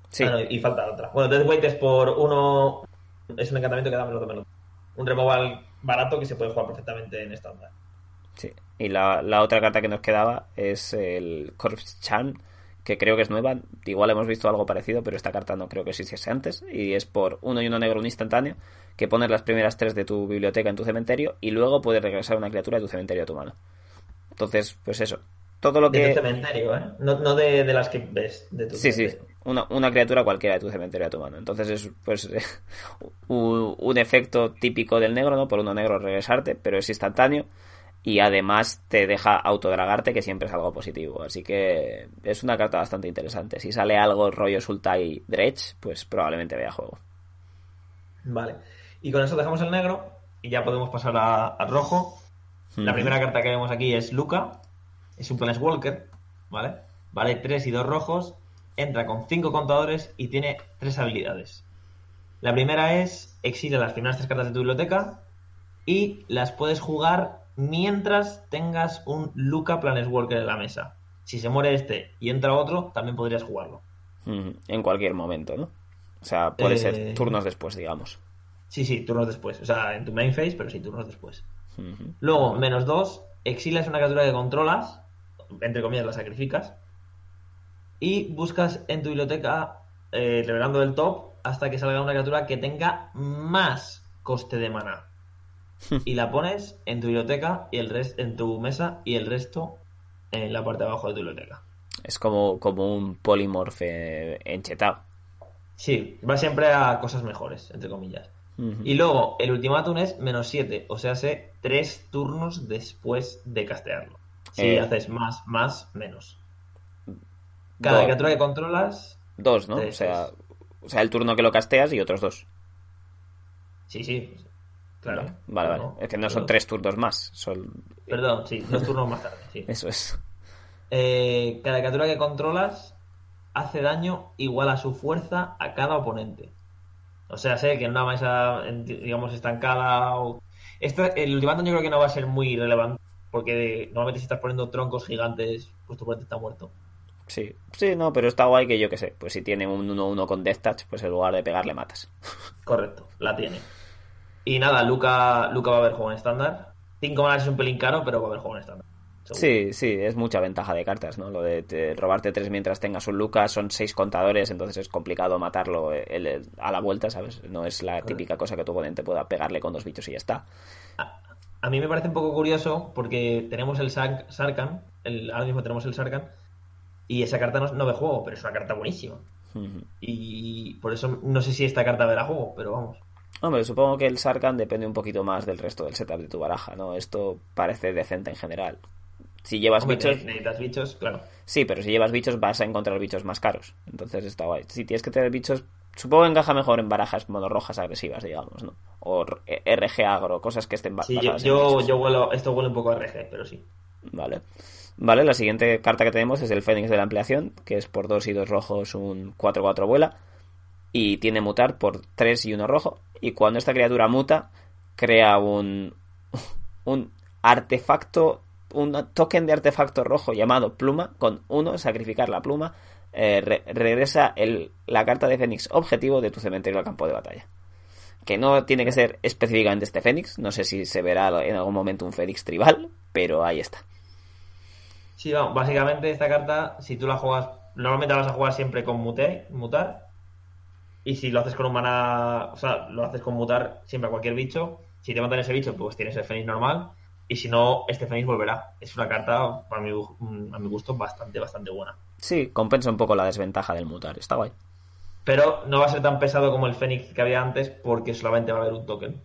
Sí, Ah, no, y falta otra. Bueno, Deadweight es por uno. Es un encantamiento que da menos de menos. Un removal barato que se puede jugar perfectamente en estándar. sí. Y la, la otra carta que nos quedaba es el Corpse Charm, que creo que es nueva. Igual hemos visto algo parecido, pero esta carta no creo que existiese antes. Y es por uno y uno negro un instantáneo, que pones las primeras tres de tu biblioteca en tu cementerio y luego puedes regresar una criatura de tu cementerio a tu mano. Entonces, pues eso. Todo lo De que... tu cementerio, ¿eh? No, no de, de las que ves. De tu Sí, sí. Una, una criatura cualquiera de tu cementerio a tu mano. Entonces es pues <laughs> un, un efecto típico del negro, ¿no? Por uno negro regresarte, pero es instantáneo y además te deja autodragarte, que siempre es algo positivo. Así que es una carta bastante interesante. Si sale algo rollo Sultai Dredge, pues probablemente vea juego. Vale. Y con eso dejamos el negro y ya podemos pasar a- al rojo. La primera carta que vemos aquí es Luca. Es un Planeswalker, ¿vale? Vale 3 y 2 rojos. Entra con 5 contadores y tiene 3 habilidades. La primera es exilia las primeras 3 cartas de tu biblioteca y las puedes jugar mientras tengas un Luca Planeswalker en la mesa. Si se muere este y entra otro, también podrías jugarlo. Ujú. En cualquier momento, ¿no? O sea, puede Eh, ser turnos después, digamos. Sí, sí, turnos después. O sea, en tu main phase, pero sí, turnos después. Luego, menos 2, exilias una criatura que controlas, entre comillas la sacrificas, y buscas en tu biblioteca, eh, revelando del top, hasta que salga una criatura que tenga más coste de mana. <laughs> y la pones en tu biblioteca y el resto en tu mesa y el resto en la parte de abajo de tu biblioteca. Es como, como un polimorfe enchetado. Sí, va siempre a cosas mejores, entre comillas. Y luego, el ultimátum es menos 7, o sea, hace 3 turnos después de castearlo. Si Eh. haces más, más, menos. Cada Dos. criatura que controlas. Dos, ¿no? O sea, o sea, el turno que lo casteas y otros dos. Sí, sí. Claro. Vale, vale. No, Es que no son tres turnos más. Son... Perdón, sí, dos turnos más tarde. Sí. Eso es. Eh, cada criatura que controlas hace daño igual a su fuerza a cada oponente. O sea, sé que en una mesa, digamos, estancada o... Esto, el ultimátum yo creo que no va a ser muy relevante porque normalmente si estás poniendo troncos gigantes, pues tu oponente está muerto. Sí, sí, no, pero está guay que yo que sé. Pues si tiene un 1-1 con Death Touch, pues en lugar de pegarle matas. <laughs> Correcto, la tiene. Y nada, Luca, Luca va a haber juego en estándar. 5 manas es un pelín caro, pero va a haber juego en estándar. seguro. Sí, sí, es mucha ventaja de cartas, ¿no? Lo de te- robarte tres mientras tengas un Lucas, son seis contadores, entonces es complicado matarlo eh, el- el- a la vuelta, ¿sabes? No es la típica cosa que tu oponente pueda pegarle con dos bichos y ya está. A mí me parece un poco curioso porque tenemos el Sark- Sarkhan, el, ahora mismo tenemos el Sarkhan, y esa carta no, no ve juego, pero es una carta buenísima. Y por eso no sé si esta carta verá juego, pero vamos. Hombre, supongo que el Sarkhan depende un poquito más del resto del setup de tu baraja, ¿no? Esto parece decente en general. Si llevas Hombre, bichos, ne- necesitas bichos, claro. sí, pero si llevas bichos vas a encontrar bichos más caros. Entonces está guay. Si tienes que tener bichos, supongo que encaja mejor en barajas monorrojas agresivas, digamos, ¿no? O RG agro, cosas que estén ba- Sí, yo, basadas yo, yo huelo, esto huele un poco a RG, pero sí. Vale. Vale, la siguiente carta que tenemos es el Fénix de la ampliación, que es por 2 y 2 rojos, un 4-4 vuela. Y tiene mutar por 3 y 1 rojo. Y cuando esta criatura muta, crea un, <laughs> un artefacto, un token de artefacto rojo llamado pluma. Con 1, sacrificar la pluma. eh, re- regresa el, la carta de Fénix objetivo de tu cementerio al campo de batalla. Que no tiene que ser específicamente este Fénix. No sé si se verá en algún momento un Fénix tribal, pero ahí está. Sí, vamos, básicamente esta carta, si tú la juegas normalmente vas a jugar siempre con mute, mutar. Y si lo haces con un mana, o sea, lo haces con mutar siempre a cualquier bicho. Si te matan ese bicho, pues tienes el Fénix normal. Y si no, este Fénix volverá. Es una carta, para mi, a mi gusto, bastante, bastante buena. Sí, compensa un poco la desventaja del mutar. Está guay. Pero no va a ser tan pesado como el Fénix que había antes porque solamente va a haber un token.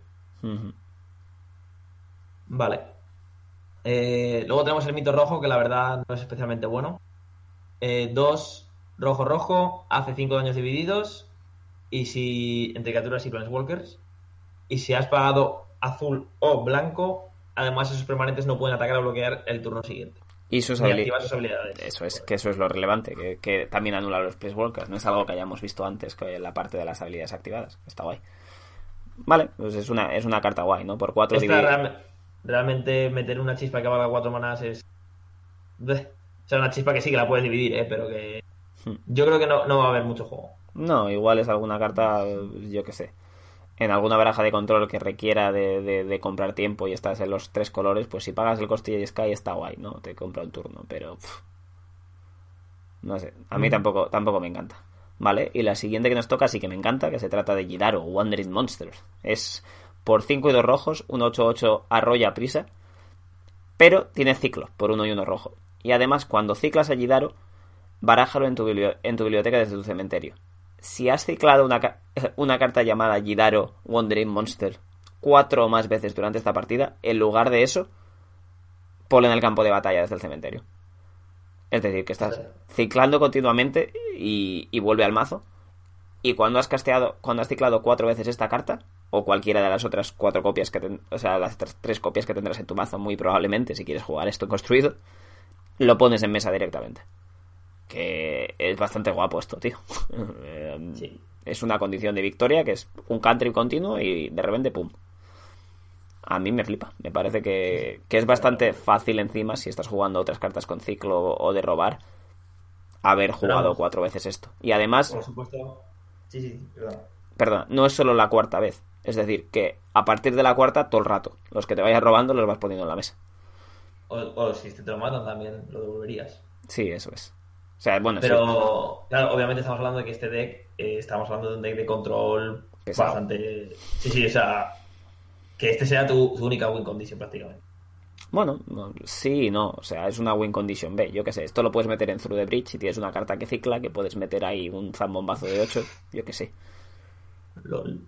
Vale. Eh, luego tenemos el mito rojo, que la verdad no es especialmente bueno. Eh, dos, rojo rojo, hace cinco daños divididos. Y si. entre criaturas y planeswalkers. Y si has pagado azul o blanco, además esos permanentes no pueden atacar o bloquear el turno siguiente. Y sus, habilidades. Eso es, que eso es lo relevante, que, también anula los Planeswalkers. No es algo que hayamos visto antes que la parte de las habilidades activadas. Está guay. Vale, pues es una, es una carta guay, ¿no? Por cuatro realmente meter una chispa que valga cuatro manas es. O sea, una chispa que sí que la puedes dividir, ¿eh? Pero que. Hmm. Yo creo que no, no va a haber mucho juego. No, igual es alguna carta, yo qué sé. En alguna baraja de control que requiera de, de, comprar tiempo y estás en los tres colores, pues si pagas el costilla y Sky está guay, ¿no? Te compra un turno, pero. no sé, a mí hmm. tampoco, tampoco me encanta. ¿Vale? Y la siguiente que nos toca sí que me encanta, que se trata de Gidaro, Wandering Monsters. Es por 5 y 2 rojos, un 8-8 arrolla prisa, pero tiene ciclo por 1 y 1 rojo. Y además, cuando ciclas a Gidaro, barájalo en tu, en tu biblioteca desde tu cementerio. Si has ciclado una, <laughs> una carta llamada Gidaro Wandering Monster cuatro o más veces durante esta partida, en lugar de eso, ponle en el campo de batalla desde el cementerio. Es decir, que estás ciclando continuamente y, y vuelve al mazo. Y cuando has casteado, cuando has ciclado cuatro veces esta carta, o cualquiera de las otras cuatro copias que o sea, las tres copias que tendrás en tu mazo, muy probablemente, si quieres jugar esto construido, lo pones en mesa directamente. Que es bastante guapo esto, tío. <laughs> Es una condición de victoria que es un country continuo y de repente, pum. A mí me flipa. Me parece que, que es bastante fácil encima si estás jugando otras cartas con ciclo o de robar haber jugado cuatro veces esto. Y además. Por supuesto. Sí, sí, perdón. Perdón, no es solo la cuarta vez. Es decir, que a partir de la cuarta, todo el rato. Los que te vayas robando los vas poniendo en la mesa. O, si te lo matan también, lo devolverías. Sí, eso es. O sea, bueno, Pero, claro, obviamente estamos hablando de que este deck, eh, estamos hablando de un deck de control bastante. Sí, sí, o sea, que este sea tu, única win condition prácticamente. Bueno, sí y no. O sea, es una win condition B. Yo qué sé, esto lo puedes meter en Through the Bridge si tienes una carta que cicla, que puedes meter ahí un zambombazo de 8. Yo qué sé. LOL.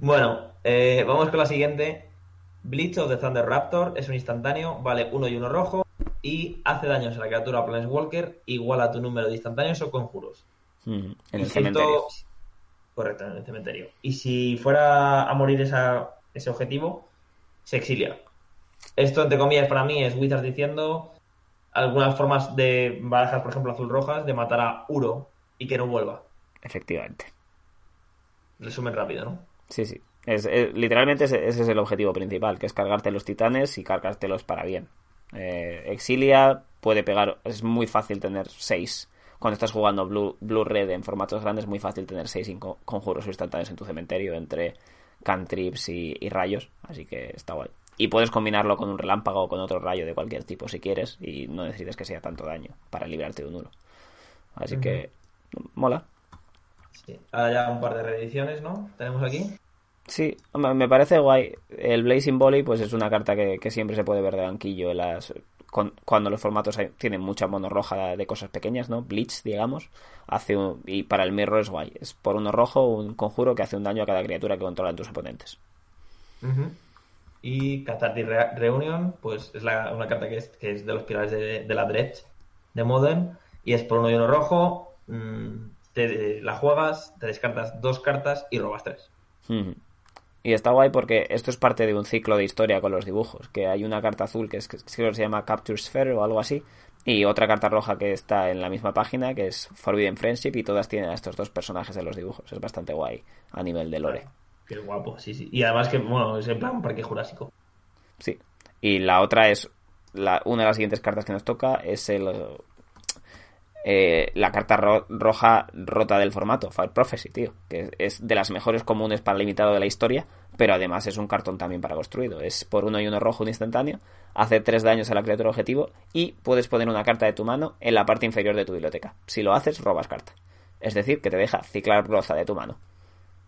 Bueno, eh, vamos con la siguiente. Bleach of the Thunder Raptor es un instantáneo, vale uno y uno rojo y hace daños a la criatura Planeswalker igual a tu número de instantáneos o conjuros. en el cementerio. Correcto, en el cementerio. Y si fuera a morir esa, ese objetivo, se exilia. Esto, entre comillas, para mí es Wizards diciendo algunas formas de barajas, por ejemplo, azul-rojas, de matar a Uro y que no vuelva. Efectivamente. Resumen rápido, ¿no? Sí, sí. Es, literalmente ese, es el objetivo principal, que es cargarte los titanes y cargártelos para bien. Eh, Exilia puede pegar, es muy fácil tener 6. Cuando estás jugando Blue, Blue Red en formatos grandes es muy fácil tener 6 conjuros instantáneos en tu cementerio entre cantrips y, y, rayos, así que está guay. Y puedes combinarlo con un relámpago o con otro rayo de cualquier tipo si quieres y no necesitas que sea tanto daño para librarte de un uno. Así que mola. Sí. Ahora ya un par de reediciones, ¿no? Tenemos aquí. Sí, me parece guay. El Blazing Volley, pues es una carta que, siempre se puede ver de banquillo en las, cuando los formatos tienen mucha mono roja de cosas pequeñas, ¿no? Blitz, digamos. Hace y para el mirror es guay. Es por uno rojo un conjuro que hace un daño a cada criatura que controlan tus oponentes. Y Cathartic Reunion, pues es una carta que es, que es de los pilares de, la Dredge de Modern. Y es por uno y uno rojo. Mm, te, la juegas, te descartas dos cartas y robas tres. Y está guay porque esto es parte de un ciclo de historia con los dibujos, que hay una carta azul que, es, que se llama Capture Sphere o algo así, y otra carta roja que está en la misma página, que es Forbidden Friendship, y todas tienen a estos dos personajes de los dibujos. Es bastante guay a nivel de lore. Qué guapo, sí, sí. Y además que, bueno, es en plan parque jurásico. Sí. Y la otra es, la, una de las siguientes cartas que nos toca es el eh, la carta roja rota del formato, Fire Prophecy, tío, que es de las mejores comunes para el limitado de la historia, pero además es un cartón también para construido. Es por uno y uno rojo un instantáneo, hace tres daños a la criatura objetivo y puedes poner una carta de tu mano en la parte inferior de tu biblioteca. Si lo haces, robas carta. Es decir, que te deja ciclar broza de tu mano.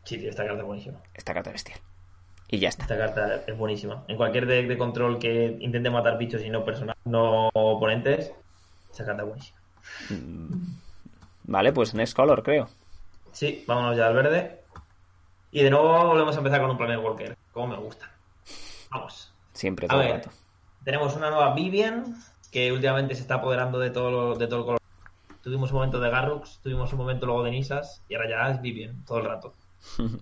Sí, tío, esta carta es buenísima. Esta carta bestial. Y ya está. Esta carta es buenísima. En cualquier deck de control que intente matar bichos y no personas, no oponentes, esta carta es buenísima. Vale, pues Next Color, creo. Sí, vámonos ya al verde. Y de nuevo volvemos a empezar con un Planet Walker. Como me gusta. Vamos. Siempre A todo el ver, rato. tenemos una nueva Vivian que últimamente se está apoderando de todo, lo- de todo el color. Tuvimos un momento de Garrux, tuvimos un momento luego de Nisas y ahora ya es Vivian todo el rato. <laughs>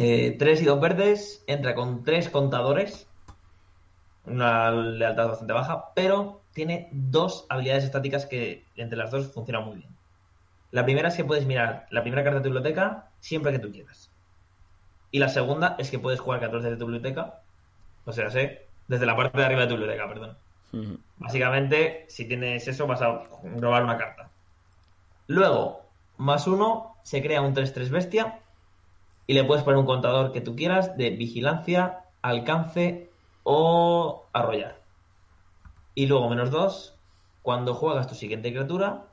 Eh, tres y dos verdes, entra con tres contadores, una lealtad bastante baja, pero tiene dos habilidades estáticas que entre las dos funcionan muy bien. La primera es que puedes mirar la primera carta de tu biblioteca siempre que tú quieras. Y la segunda es que puedes jugar 14 de tu biblioteca, o sea, sé, desde la parte de arriba de tu biblioteca, perdón. Básicamente, si tienes eso, vas a robar una carta. Luego, más uno, se crea un 3-3 bestia y le puedes poner un contador que tú quieras de vigilancia, alcance o arrollar. Y luego, menos dos, cuando juegas tu siguiente criatura,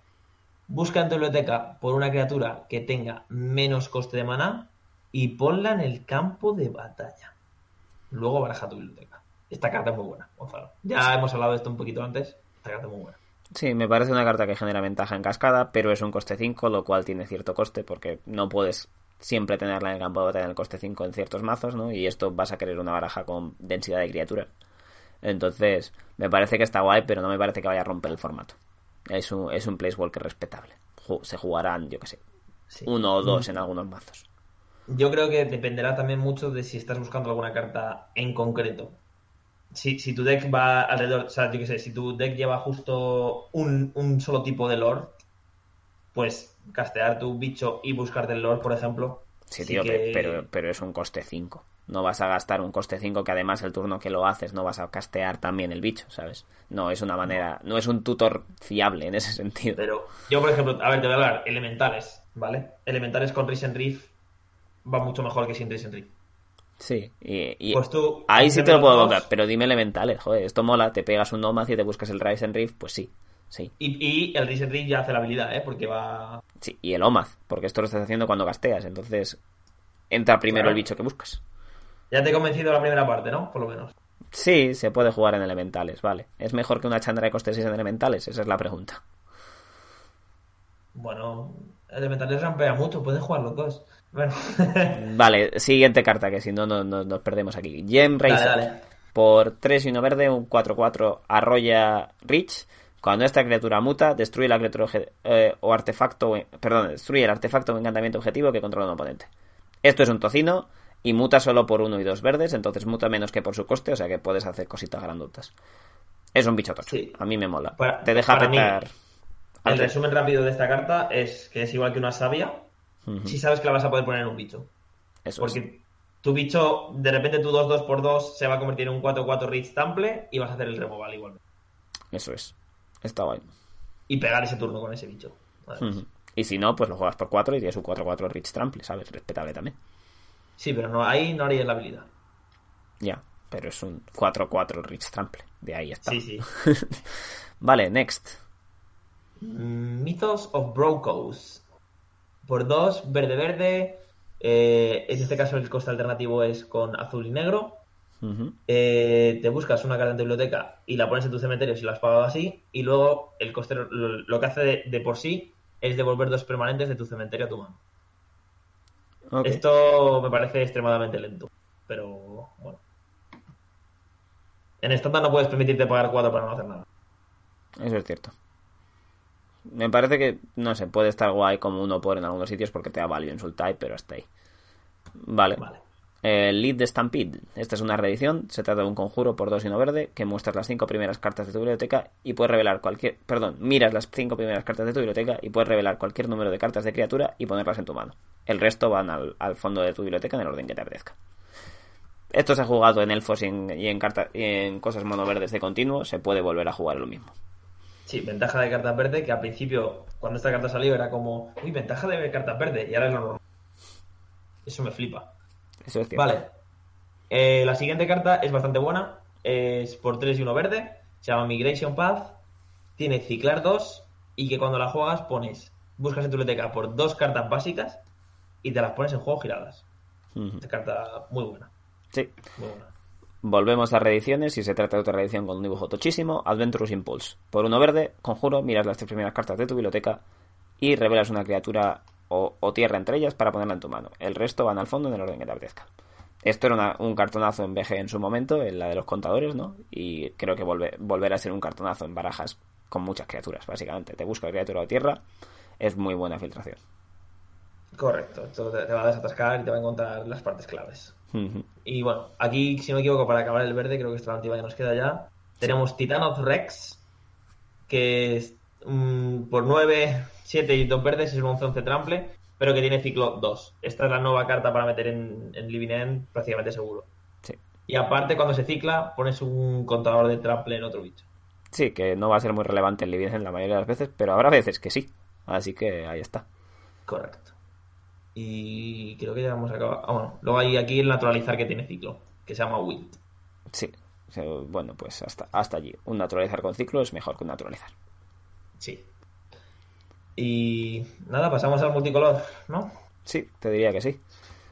busca en tu biblioteca por una criatura que tenga menos coste de maná y ponla en el campo de batalla. Luego baraja tu biblioteca. Esta carta es muy buena, Gonzalo. Ya hemos hablado de esto un poquito antes. Esta carta es muy buena. Sí, me parece una carta que genera ventaja en cascada, pero es un coste 5, lo cual tiene cierto coste, porque no puedes siempre tenerla en el campo de batalla en el coste 5 en ciertos mazos, ¿no? Y esto vas a querer una baraja con densidad de criaturas. Entonces, me parece que está guay, pero no me parece que vaya a romper el formato. Es un, es un Placewalker respetable. Ju- Se jugarán, yo que sé, Sí. uno o dos en algunos mazos. Yo creo que dependerá también mucho de si estás buscando alguna carta en concreto. Si, si tu deck va alrededor, o sea, yo qué sé, si tu deck lleva justo un, un solo tipo de lore, pues castear tu bicho y buscarte el lore, por ejemplo. Sí, tío, que- pero, pero es un coste 5. No vas a gastar un coste 5 que además el turno que lo haces no vas a castear también el bicho, ¿sabes? No es una manera, no es un tutor fiable en ese sentido. Pero yo, por ejemplo, a ver, te voy a hablar, elementales, ¿vale? Elementales con Risen Reef va mucho mejor que sin Risen Reef. Sí, y, y Pues tú. ahí sí te lo puedo comprar, pero dime elementales, joder, esto mola, te pegas un Nomad y te buscas el Rise and Reef, pues sí, sí, Y, y el Risen Reef ya hace la habilidad, ¿eh? Porque va. sí, y el Omad, porque esto lo estás haciendo cuando gasteas, entonces entra primero Claro. el bicho que buscas. Ya te he convencido la primera parte, ¿no? Por lo menos. Sí, se puede jugar en elementales, vale. ¿Es mejor que una chandra de coste 6 en elementales? Esa es la pregunta. Bueno, elementales rampea mucho, pueden jugar los dos. Bueno, <laughs> Vale, siguiente carta, que si no, no, no- nos perdemos aquí. Gem Racer. dale. Por 3 y 1 verde, un 4-4 arrolla Rich. Cuando esta criatura muta, destruye la criatura eh, o artefacto, perdón, destruye el artefacto o encantamiento objetivo que controla un oponente. Esto es un tocino y muta solo por 1 y 2 verdes, entonces muta menos que por su coste, o sea que puedes hacer cositas grandotas. Es un bicho tocho, Sí. a mí me mola. Para- Te deja para mí, petar. El resumen rápido de esta carta es que es igual que una sabia Ujú, si sabes que la vas a poder poner en un bicho. Eso es. Porque tu bicho, de repente tu 2-2x2 se va a convertir en un 4-4 Rich Tample y vas a hacer el removal igualmente. Eso es. Está guay. Y pegar ese turno con ese bicho. Y si no, pues lo juegas por 4 y tienes un 4-4 Rich Trample, ¿sabes? Respetable también. Sí, pero no, ahí no harías la habilidad. Ya, pero es un 4-4 Rich Trample. De ahí está. Sí, sí. <laughs> Vale, next. Mm, Mythos of Brocos. Por dos, verde-verde. Eh, en este caso el coste alternativo es con azul y negro. Eh, te buscas una carta en tu biblioteca y la pones en tu cementerio si la has pagado así. Y luego el coste lo, lo que hace de, de por sí es devolver dos permanentes de tu cementerio a tu mano. Esto me parece extremadamente lento. Pero bueno. En estándar no puedes permitirte pagar cuatro para no hacer nada. Eso es cierto. Me parece que, no sé, puede estar guay como uno por en algunos sitios porque te da value en Sultai, pero hasta ahí. Vale. Vale. Eh, Lead de Stampede. Esta es una reedición. Se trata de un conjuro por dos y no verde que muestras las cinco primeras cartas de tu biblioteca y puedes revelar cualquier. Perdón, miras las cinco primeras cartas de tu biblioteca y puedes revelar cualquier número de cartas de criatura y ponerlas en tu mano. El resto van al, fondo de tu biblioteca en el orden que te apetezca. Esto se ha jugado en elfos y en, y y en cosas monoverdes de continuo. Se puede volver a jugar lo mismo. Sí, ventaja de cartas verde, que al principio, cuando esta carta salió, era como, uy, ventaja de cartas verde, y ahora es lo normal. Eso me flipa. Eso es cierto. Vale. Eh, la siguiente carta es bastante buena. Es por 3 y 1 verde. Se llama Migration Path. Tiene Ciclar 2. Y que cuando la juegas pones. Buscas en tu biblioteca por dos cartas básicas. Y te las pones en juego giradas. Ujú. Esta carta muy buena. Sí. Muy buena. Volvemos a reediciones y se trata de otra reedición con un dibujo tochísimo, Adventurous Impulse. Por uno verde, conjuro, miras las tres primeras cartas de tu biblioteca y revelas una criatura o, o tierra entre ellas para ponerla en tu mano. El resto van al fondo en el orden que te apetezca. Esto era una- un cartonazo en BG en su momento, en la de los contadores, ¿no? Y creo que volve- volverá a ser un cartonazo en barajas con muchas criaturas, básicamente. Te busca criatura o tierra, es muy buena filtración. Correcto. Esto te, te va a desatascar y te va a encontrar las partes claves. Y bueno, aquí, si no me equivoco, para acabar el verde, creo que esta es la última que nos queda ya. Tenemos Titanoth Rex, que es mm, por 9, 7 y 2 verdes, es un 11-11 trample, pero que tiene ciclo 2. Esta es la nueva carta para meter en, en Living End prácticamente seguro. Sí. Y aparte, cuando se cicla, pones un contador de trample en otro bicho. Sí, que no va a ser muy relevante el Living End la mayoría de las veces, pero habrá veces que sí. Así que ahí está. Correcto. Y creo que ya hemos acabado. Ah, bueno, luego hay aquí el naturalizar que tiene ciclo, que se llama Wilt. Sí. Bueno, pues hasta, hasta allí. Un naturalizar con ciclo es mejor que un naturalizar. Sí. Y nada, pasamos al multicolor, ¿no? Sí, te diría que sí.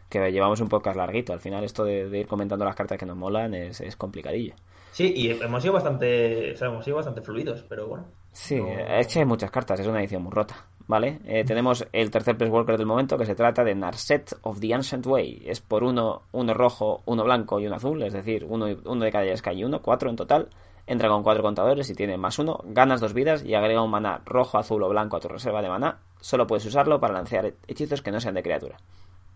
Que llevamos un podcast larguito. Al final esto de, de ir comentando las cartas que nos molan es, es complicadillo. Sí, y hemos sido bastante, o sea, hemos sido bastante fluidos, pero bueno. Sí, No. es que hay muchas cartas, es una edición muy rota, ¿vale? Eh, tenemos el tercer Press Walker del momento que se trata de Narset of the Ancient Way. Es por uno, uno rojo, uno blanco y uno azul, es decir, uno, uno de cada Sky y uno, cuatro en total. Entra con cuatro contadores y tiene más uno, ganas dos vidas y agrega un maná rojo, azul o blanco a tu reserva de maná. Solo puedes usarlo para lanzar hechizos que no sean de criatura.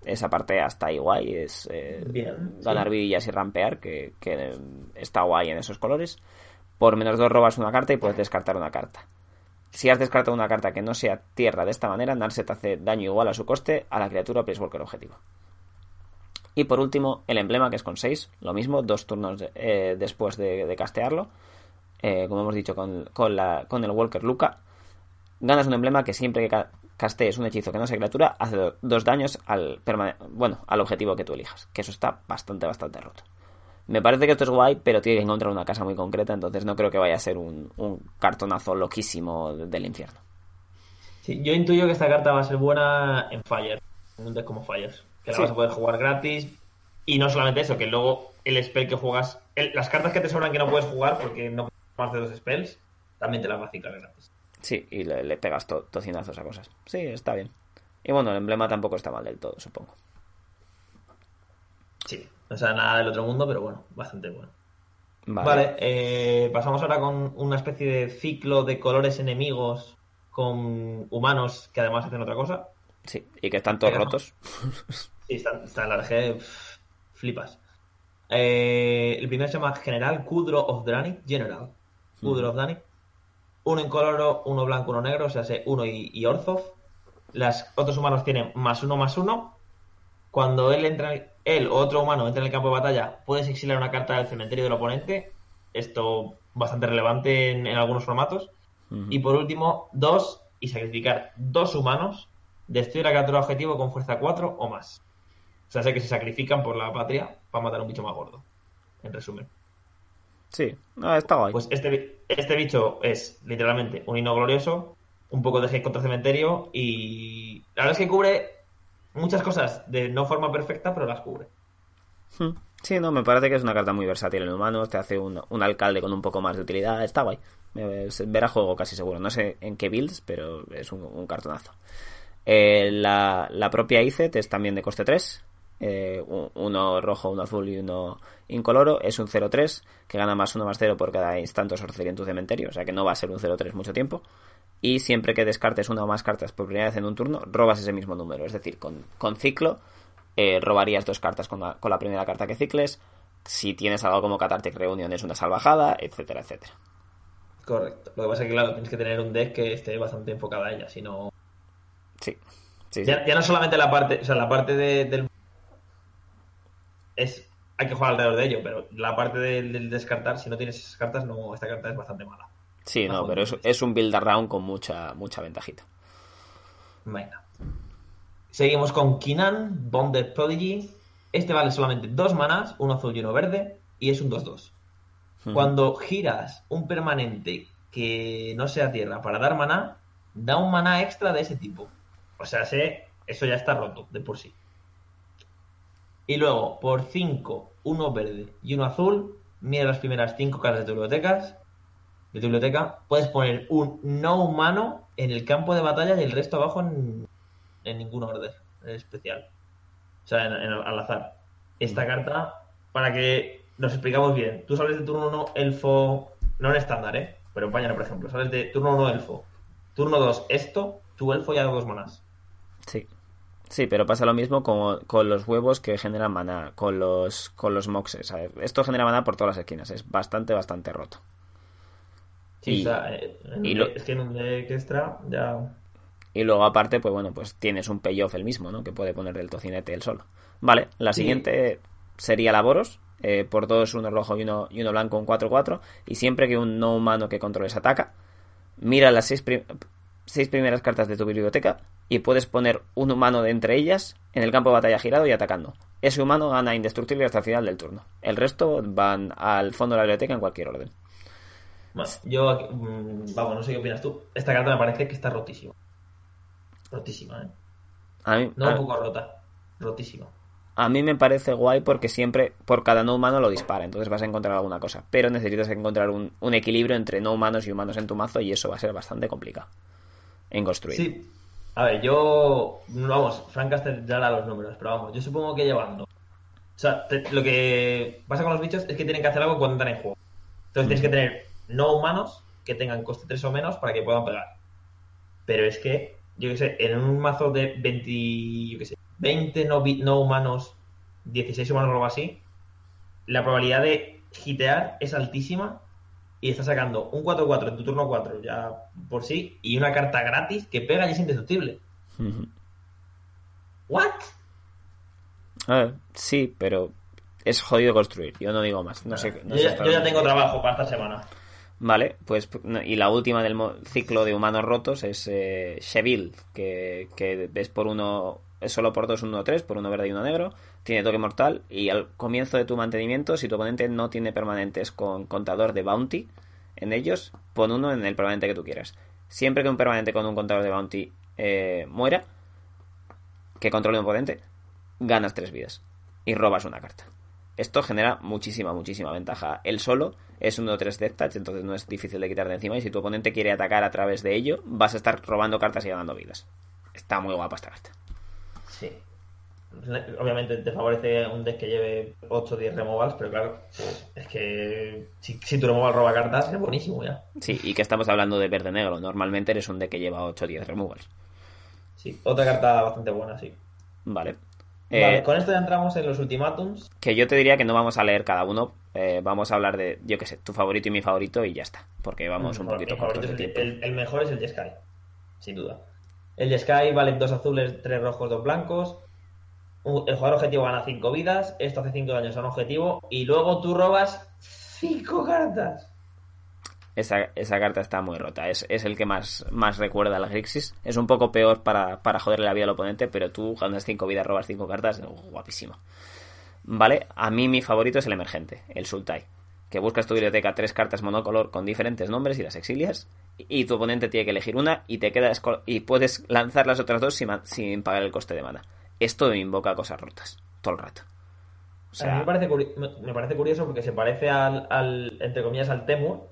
Esa parte hasta ahí guay, es eh, Bien, ganar sí. vidillas y rampear, que, que eh, está guay en esos colores. Por menos dos robas una carta y puedes descartar una carta. Si has descartado una carta que no sea tierra de esta manera, Narset hace daño igual a su coste a la criatura Placewalker objetivo. Y por último, el emblema que es con 6, lo mismo, dos turnos eh, después de, castearlo. Eh, como hemos dicho con, con, el Walker Luca, ganas un emblema que siempre que ca- castees un hechizo que no sea criatura, hace do- dos daños al, bueno, al objetivo que tú elijas. Que eso está bastante, bastante roto. Me parece que esto es guay, pero tiene que encontrar una casa muy concreta, entonces no creo que vaya a ser un, cartonazo loquísimo del infierno. Sí, yo intuyo que esta carta va a ser buena en Fire, en como Fire, que la Sí. vas a poder jugar gratis. Y no solamente eso, que luego el spell que juegas, el- las cartas que te sobran que no puedes jugar porque no más de dos spells, también te las va a ciclar gratis. Sí, y le, le pegas to- tocinazos a cosas. Sí, está bien. Y bueno, el emblema tampoco está mal del todo, supongo. Sí, o sea, nada del otro mundo, pero bueno, bastante bueno. Vale. Vale, eh, pasamos ahora con una especie de ciclo de colores enemigos con humanos que además hacen otra cosa. Sí, y que están todos rotos. <laughs> Sí, está, está en la RG, flipas. Eh, el primero se llama General Kudro of Dranic, General Kudro of Dranic. Uno incoloro, uno blanco, uno negro, o sea, se- uno y, y. Las otros humanos tienen más uno, más uno. Cuando él entra, en- él o otro humano entra en el campo de batalla, puedes exiliar una carta del cementerio del oponente. Esto bastante relevante en, en algunos formatos. Y por último, dos y sacrificar dos humanos. Destruir la criatura objetivo con fuerza 4 o más. O sea, sé que se sacrifican por la patria para matar a un bicho más gordo. En resumen. Sí, no, está guay. Pues este, este bicho es literalmente un hino glorioso, un poco de hate contra cementerio y la verdad es que cubre muchas cosas de no forma perfecta, pero las cubre. Hmm. Sí, no, me parece que es una carta muy versátil en humanos, te hace un, un alcalde con un poco más de utilidad, está guay. Verá juego casi seguro, no sé en qué builds, pero es un, un cartonazo. Eh, la, la propia ICET es también de coste 3, eh, un- uno rojo, uno azul y uno incoloro, es un 0-3 que gana más 1 más 0 por cada instante o sorcería en tu cementerio, o sea que no va a ser un 0-3 mucho tiempo. Y siempre que descartes una o más cartas por primera vez en un turno, robas ese mismo número, es decir, con, con ciclo eh, robarías dos cartas con la, con la primera carta que cicles. Si tienes algo como Cathartic Reunion es una salvajada, etcétera, etcétera. Correcto. Lo que pasa es que, claro, tienes que tener un deck que esté bastante enfocado a ella, si no... Sí. Sí, sí. Ya, ya no solamente la parte, o sea, la parte de- del... Es... Hay que jugar alrededor de ello, pero la parte del, del descartar, si no tienes esas cartas, no, esta carta es bastante mala. Sí, no, pero es, es un build around con mucha, mucha ventajita. Venga. Seguimos con Kinan, Bonded Prodigy. Este vale solamente dos manás, uno azul y uno verde, y es un 2-2. Cuando giras un permanente que no sea tierra para dar maná, da un maná extra de ese tipo. O sea, sé, eso ya está roto de por sí. Y luego, por 5, uno verde y uno azul, mira las primeras 5 cartas de tu bibliotecas. De tu biblioteca, puedes poner un no humano en el campo de batalla y el resto abajo en, en ningún orden especial. O sea, en, en- al azar. Esta carta, para que nos explicamos bien, tú sales de turno 1 elfo, no en estándar, ¿eh? Pero en Pañana, por ejemplo, sales de turno 1 elfo, turno 2 esto, tu elfo ya da dos manás. Sí. Sí, pero pasa lo mismo con, con los huevos que generan maná, con los, con los moxes. ¿sabes? Esto genera maná por todas las esquinas, es bastante, bastante roto. Sí, Y- o sea, eh, en y un lo- deck- es que en un deck extra ya... Y luego aparte, pues bueno, pues tienes un payoff el mismo, ¿no? Que puede poner el tocinete él solo. Vale, la Sí. siguiente sería la Boros. eh, por dos, uno rojo y uno, y uno blanco, un 4-4. Y siempre que un no humano que controles ataca, mira las seis, seis primeras cartas de tu biblioteca y puedes poner un humano de entre ellas en el campo de batalla girado y atacando. Ese humano gana indestructible hasta el final del turno. El resto van al fondo de la biblioteca en cualquier orden. Bueno, yo, mm, vamos, no sé qué opinas tú. Esta carta me parece que está rotísima. Rotísima, ¿eh? A mí, No a- un poco rota, rotísima. A mí me parece guay porque siempre por cada no humano lo dispara, entonces vas a encontrar alguna cosa. Pero necesitas encontrar un, un equilibrio entre no humanos y humanos en tu mazo y eso va a ser bastante complicado en construir. Sí. A ver, yo. Vamos, Frank Caster ya da los números, pero vamos, yo supongo que llevando. O sea, te- lo que pasa con los bichos es que tienen que hacer algo cuando entran en juego. Entonces tienes que tener no humanos que tengan coste 3 o menos para que puedan pegar. Pero es que, yo qué sé, en un mazo de 20, yo qué sé, 20 no, no humanos, 16 humanos o algo así, la probabilidad de hitear es altísima y estás sacando un 4-4 en tu turno 4 ya por sí y una carta gratis que pega y es indestructible. ¿What? A ver, sí, pero es jodido construir. Yo no digo más. No sé, no yo, sé ya, yo ya tengo trabajo para esta semana. Vale, pues y la última del ciclo de humanos rotos es eh, Sheville, que, que es por uno, es solo por dos, uno, tres, por uno verde y uno negro, tiene toque mortal y al comienzo de tu mantenimiento, si tu oponente no tiene permanentes con contador de bounty en ellos, pon uno en el permanente que tú quieras. Siempre que un permanente con un contador de bounty eh, muera, que controle un oponente, ganas tres vidas y robas una carta. Esto genera muchísima, muchísima ventaja. El solo es un 1-3 Death Touch, entonces no es difícil de quitar de encima. Y si tu oponente quiere atacar a través de ello, vas a estar robando cartas y ganando vidas. Está muy guapa esta carta. Sí. Obviamente te favorece un deck que lleve 8 o 10 removals, pero claro, es que si, si tu removal roba cartas es buenísimo ya. Sí, y que estamos hablando de verde-negro. Normalmente eres un deck que lleva 8 o 10 removals. Sí, otra carta bastante buena, sí. Vale. Vale, Eh, con esto ya entramos en los ultimátums. Que yo te diría que no vamos a leer cada uno. eh, vamos a hablar de, yo qué sé, tu favorito y mi favorito y ya está. Porque vamos un poquito es el, el- el mejor es el Jeskai, sin duda. El Jeskai vale dos azules, tres rojos, dos blancos. El jugador objetivo gana 5 vidas. Esto hace 5 daños a un objetivo. Y luego tú robas 5 cartas. Esa, esa carta está muy rota. Es, es el que más, más recuerda al Grixis. Es un poco peor para, para joderle la vida al oponente, pero tú ganas 5 vidas, robas 5 cartas. Guapísimo. Vale, a mí mi favorito es el emergente, el Sultai. Que buscas tu biblioteca tres cartas monocolor con diferentes nombres y las exilias. Y tu oponente tiene que elegir una y te quedas y puedes lanzar las otras dos sin, sin pagar el coste de mana. Esto me invoca cosas rotas. Todo el rato. O a mí sea, me parece, me- parece curioso porque se parece al, al, entre comillas, al Temur.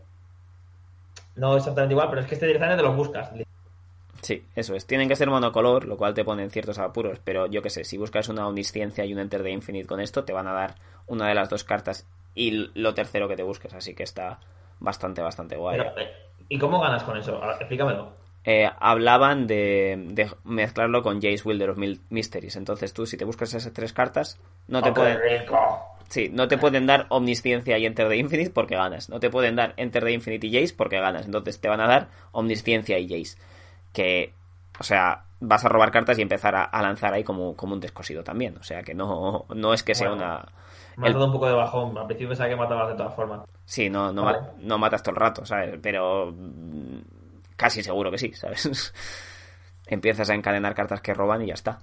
No exactamente igual, pero es que este directamente te los buscas. Sí, eso es. Tienen que ser monocolor, lo cual te pone en ciertos apuros, pero yo que sé, si buscas una omnisciencia y un Enter de Infinite con esto, te van a dar una de las dos cartas y lo tercero que te busques, así que está bastante, bastante guay. Pero, eh, ¿Y cómo ganas con eso? Explícamelo. Eh, hablaban de, de mezclarlo con Jace Wilder of Mysteries, entonces tú si te buscas esas tres cartas, no te Oh, pueden... rico. Sí, no te pueden dar Omnisciencia y Enter de Infinite porque ganas. No te pueden dar Enter de Infinite y Jace porque ganas. Entonces te van a dar Omnisciencia y Jace. Que, o sea, vas a robar cartas y empezar a, a lanzar ahí como, como un descosido también. O sea, que no, no es que sea una... Me ha el- dado un poco de bajón. Al principio pensaba que matabas de todas formas. Sí, no, no, Vale. ma- no matas todo el rato, ¿sabes? Pero casi seguro que sí, ¿sabes? <laughs> Empiezas a encadenar cartas que roban y ya está.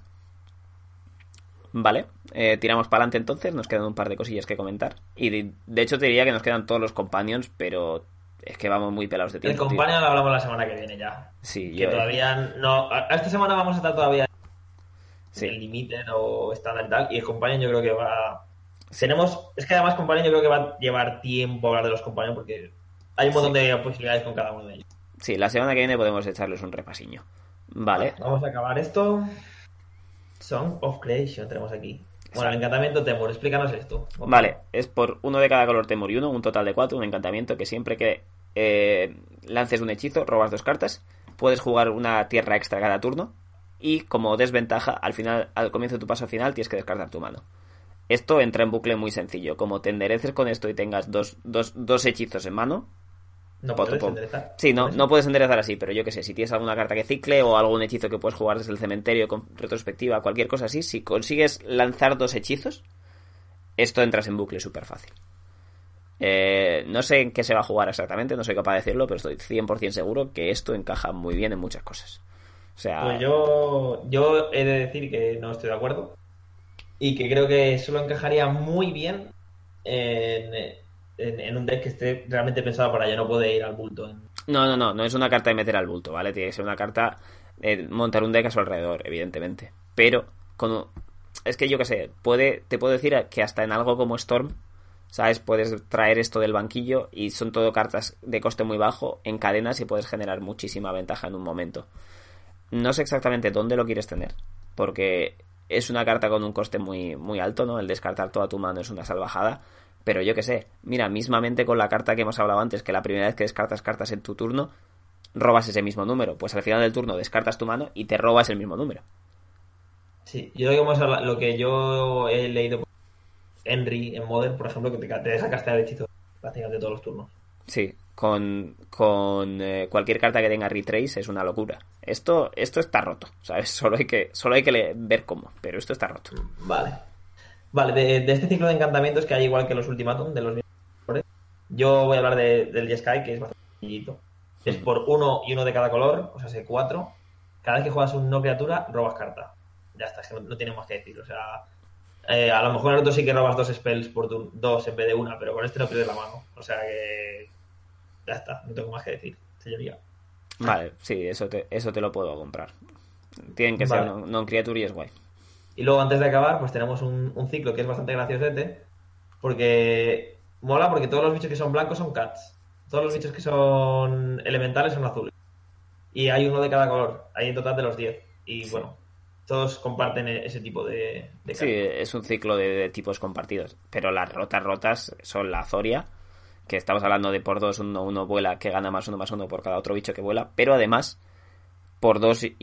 Vale, eh, tiramos para adelante entonces, nos quedan un par de cosillas que comentar. Y de, de hecho te diría que nos quedan todos los companions, pero es que vamos muy pelados de El tiempo. tío. compañero lo hablamos la semana que viene ya. Sí, Que yo, todavía no. Esta semana vamos a estar todavía sí. en Limited o estándar y tal. Y el compañero yo creo que va. Tenemos. Es que además, compañero, yo creo que va a llevar tiempo hablar de los compañeros porque hay un montón de posibilidades con cada uno de ellos. Sí, la semana que viene podemos echarles un repasiño. Vale, Vamos a acabar esto. Song of Creation tenemos aquí. Bueno, el encantamiento Temur, explícanos esto. Vale, es por uno de cada color temor y uno, un total de cuatro, un encantamiento que siempre que eh, lances un hechizo, robas dos cartas, puedes jugar una tierra extra cada turno y como desventaja, al final, al comienzo de tu paso final, tienes que descartar tu mano. Esto entra en bucle muy sencillo. Como te endereces con esto y tengas dos, dos, dos hechizos en mano, No puedes pom. enderezar. Sí, no, no puedes enderezar así, pero yo que sé, si tienes alguna carta que cicle o algún hechizo que puedes jugar desde el cementerio con retrospectiva, cualquier cosa así, si consigues lanzar dos hechizos, esto entras en bucle súper fácil. Eh, no sé en qué se va a jugar exactamente, no soy capaz de decirlo, pero estoy 100% seguro que esto encaja muy bien en muchas cosas. O sea, Pues yo, yo he de decir que no estoy de acuerdo y que creo que solo encajaría muy bien en, en- en un deck que esté realmente pensado para ello. No puede ir al bulto. en- no, no, no, no es una carta de meter al bulto, ¿vale? Tiene que ser una carta montar un deck a su alrededor, evidentemente. Pero, un- es que yo que sé, puede, te puedo decir que hasta en algo como Storm, ¿sabes? Puedes traer esto del banquillo y son todo cartas de coste muy bajo en cadenas y puedes generar muchísima ventaja en un momento. No sé exactamente dónde lo quieres tener, porque es una carta con un coste muy, muy alto, ¿no? El descartar toda tu mano es una salvajada. Pero yo que sé, mira, mismamente con la carta que hemos hablado antes, que la primera vez que descartas cartas en tu turno, robas ese mismo número. Pues al final del turno descartas tu mano y te robas el mismo número. Sí, yo lo que, hemos lo que yo he leído Henry en Modern, por ejemplo, que te, te deja castear hechizo prácticamente todos los turnos. Sí, con, con eh, cualquier carta que tenga retrace es una locura. Esto, esto está roto, ¿sabes? <laughs> Solo hay que, solo hay que ver cómo, pero esto está roto. Vale. Vale, de, de este ciclo de encantamientos que hay igual que los Ultimatum, de los mismos yo voy a hablar de- del Jeskai, que es bastante sencillito. Es por uno y uno de cada color, o sea, sé cuatro. Cada vez que juegas un no criatura, robas carta. Ya está, es que no, no tiene más que decir. O sea, eh, a lo mejor en el otro sí que robas dos spells por dos en vez de una, pero con este no pierdes la mano. O sea que. Ya está, no tengo más que decir, señoría. Vale, sí, eso te, eso te lo puedo comprar. Tienen que ser Vale. non, non criature y es guay. Y luego, antes de acabar, pues tenemos un, un ciclo que es bastante graciosete. Porque mola porque todos los bichos que son blancos son cats. Todos los bichos que son elementales son azules. Y hay uno de cada color. Hay en total de los 10. Y bueno, todos comparten e- ese tipo de, de Sí, es un ciclo de, de tipos compartidos. Pero las rotas rotas son la Zoria, que estamos hablando de por dos, uno, uno vuela, que gana más uno más uno por cada otro bicho que vuela. Pero además, por dos y,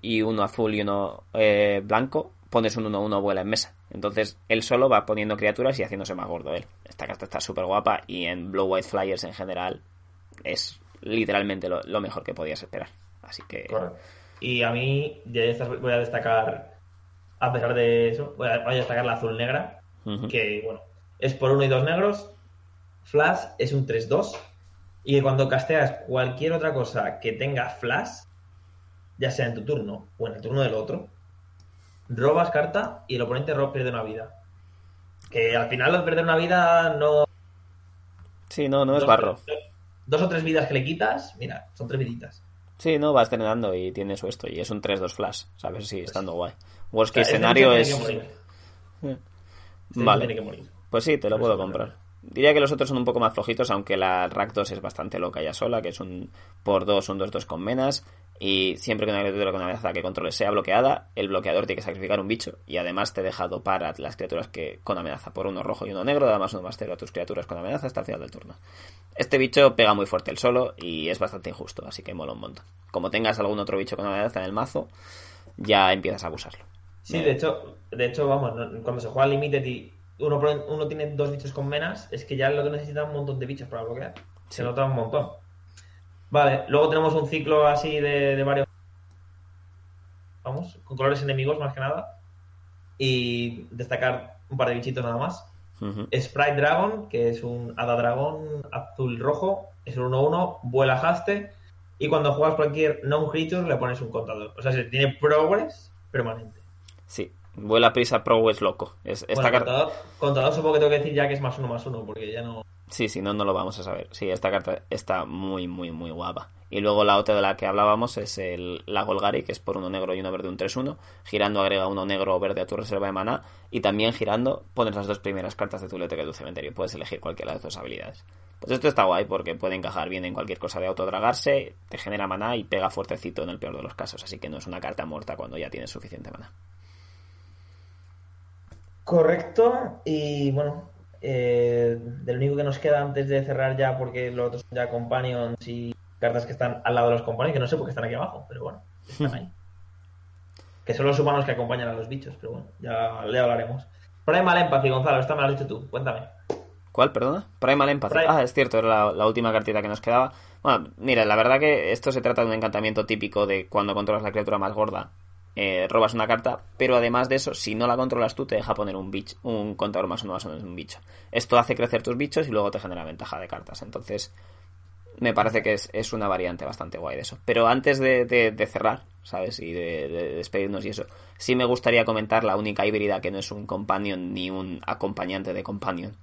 y uno azul y uno eh, blanco, pones un uno, uno vuela en mesa. Entonces, él solo va poniendo criaturas y haciéndose más gordo él. Esta carta está súper guapa y en Blue White Flyers en general es literalmente lo, lo mejor que podías esperar. Así que... Y a mí, de estas voy a destacar, a pesar de eso, voy a, voy a destacar la azul negra. que bueno, es por uno y dos negros. Flash es un 3-2. Y cuando casteas cualquier otra cosa que tenga flash, ya sea en tu turno o en el turno del otro, robas carta y el oponente pierde una vida. Que al final al perder una vida no. Sí, no, no es dos- barro. Dos o tres vidas que le quitas, mira, son tres viditas. Sí, no, vas entrenando y tiene su esto. Y es un 3-2 flash, ¿sabes? Sí, estando guay. Worst case escenario es. tiene que morir. Eh, bicho Vale. tiene que morir. Pues sí, te lo puedo comprar. Diría que los otros son un poco más flojitos, aunque la Rakdos es bastante loca ya sola, que es un por 2, un 2-2 con menas. Y siempre que una criatura con amenaza que controles sea bloqueada, el bloqueador tiene que sacrificar un bicho. Y además te deja dopar a las criaturas que con amenaza por uno rojo y uno negro, además uno más cero a tus criaturas con amenaza hasta el final del turno. Este bicho pega muy fuerte el solo y es bastante injusto, así que mola un montón. Como tengas algún otro bicho con amenaza en el mazo, ya empiezas a abusarlo. Sí, de hecho, de hecho, vamos, cuando se juega Limited y uno, uno tiene dos bichos con menas, es que ya lo que necesita es un montón de bichos para bloquear. Se nota un montón. Vale, luego tenemos un ciclo así de, de varios. Vamos, con colores enemigos más que nada. Y destacar un par de bichitos nada más. Sprite Dragon, que es un hada dragón azul-rojo, es un 1-1, vuela haste. Y cuando juegas cualquier non-creature le pones un contador. O sea, se tiene progress permanente. Sí, Vuela prisa Pro es loco. Es, esta carta... contador, supongo que tengo que decir ya que es más uno más uno, porque ya no... Sí, si no, no lo vamos a saber. Sí, esta carta está muy, muy, muy guapa. Y luego la otra de la que hablábamos es el, la Golgari, que es por uno negro y uno verde, un 3-1. Girando agrega uno negro o verde a tu reserva de maná. Y también girando pones las dos primeras cartas de tu biblioteca de tu cementerio. Puedes elegir cualquiera de tus habilidades. Pues esto está guay porque puede encajar bien en cualquier cosa de autodragarse, te genera maná y pega fuertecito en el peor de los casos. Así que no es una carta muerta cuando ya tienes suficiente maná. Correcto, y bueno, eh, del único que nos queda antes de cerrar ya, porque los otros son ya companions y cartas que están al lado de los companions, que no sé por qué están aquí abajo, pero bueno, están ahí. <laughs> que son los humanos que acompañan a los bichos, pero bueno, ya le hablaremos. Primal Empathy, Gonzalo, esta me la has dicho tú, cuéntame. ¿Cuál, perdona? Primal Empathy. Ah, es cierto, era la, la última cartita que nos quedaba. Bueno, mira, la verdad que esto se trata de un encantamiento típico de cuando controlas la criatura más gorda, eh, robas una carta, pero además de eso, si no la controlas tú, te deja poner un bicho, un contador más uno más uno en un bicho. Esto hace crecer tus bichos y luego te genera ventaja de cartas. Entonces, me parece que es, es una variante bastante guay de eso. Pero antes de, de- de cerrar, ¿sabes? Y de, de despedirnos y eso, sí me gustaría comentar la única híbrida que no es un companion ni un acompañante de companion.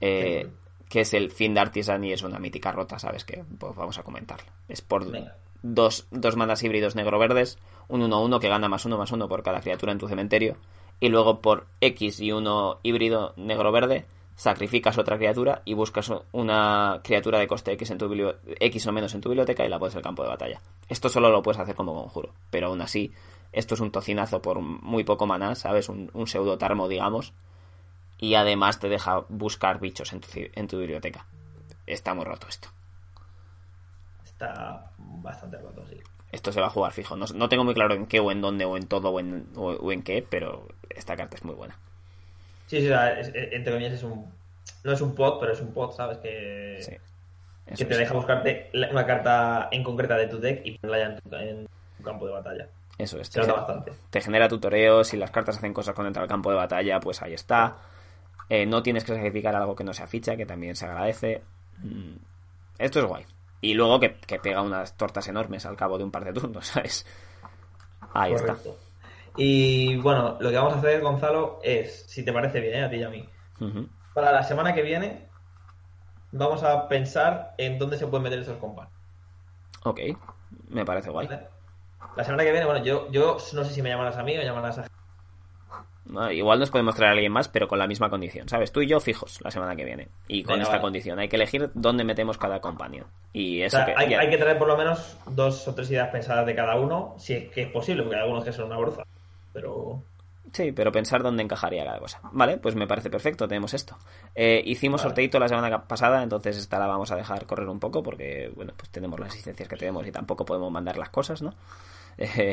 Eh, que es el fin de Artisan y es una mítica rota, ¿sabes? Que pues vamos a comentarla. Es por Venga. Dos, dos manas híbridos negro-verdes, un 1-1 que gana más uno más uno por cada criatura en tu cementerio, y luego por X y uno híbrido negro-verde, sacrificas otra criatura y buscas una criatura de coste X, en tu X o menos en tu biblioteca y la pones al campo de batalla. Esto solo lo puedes hacer como conjuro, pero aún así, esto es un tocinazo por muy poco maná, ¿sabes? Un, un pseudo tarmo, digamos, y además te deja buscar bichos en tu, en tu biblioteca. Está muy roto esto. Está bastante roto, sí. Esto se va a jugar fijo. No, no tengo muy claro en qué o en dónde o en todo o en, o, o en qué, pero esta carta es muy buena. Sí, sí, o sea, es- entre comillas es un... No es un pod, pero es un pod, ¿sabes? Que, Sí. que te es. deja buscarte una carta en concreta de tu deck y ponerla ya en tu, en tu campo de batalla. Eso es. Te, nota bastante. te genera tutoreo. Si las cartas hacen cosas con al campo de batalla, pues ahí está. Eh, no tienes que sacrificar algo que no sea ficha, que también se agradece. Mm, Esto es guay. Y luego que, que pega unas tortas enormes al cabo de un par de turnos, <laughs> ¿sabes? Ahí está. Y bueno, lo que vamos a hacer, Gonzalo, es, si te parece bien, ¿eh? a ti y a mí, para la semana que viene vamos a pensar en dónde se pueden meter estos compas. Ok, me parece guay. ¿vale? La semana que viene, bueno, yo, yo no sé si me llamarás a mí o llamarás a... No, igual nos podemos traer a alguien más, pero con la misma condición, ¿sabes? Tú y yo fijos la semana que viene. Y con Venga, esta vale. condición. Hay que elegir dónde metemos cada compañero. Y O eso sea, que, hay, ya- hay que traer por lo menos dos o tres ideas pensadas de cada uno, si es que es posible, porque hay algunos que son una broza. Pero Sí, pero pensar dónde encajaría cada cosa. Vale, pues me parece perfecto, tenemos esto. Eh, hicimos Vale. sorteito la semana pasada, entonces esta la vamos a dejar correr un poco porque, bueno, pues tenemos las asistencias que tenemos y tampoco podemos mandar las cosas, ¿no?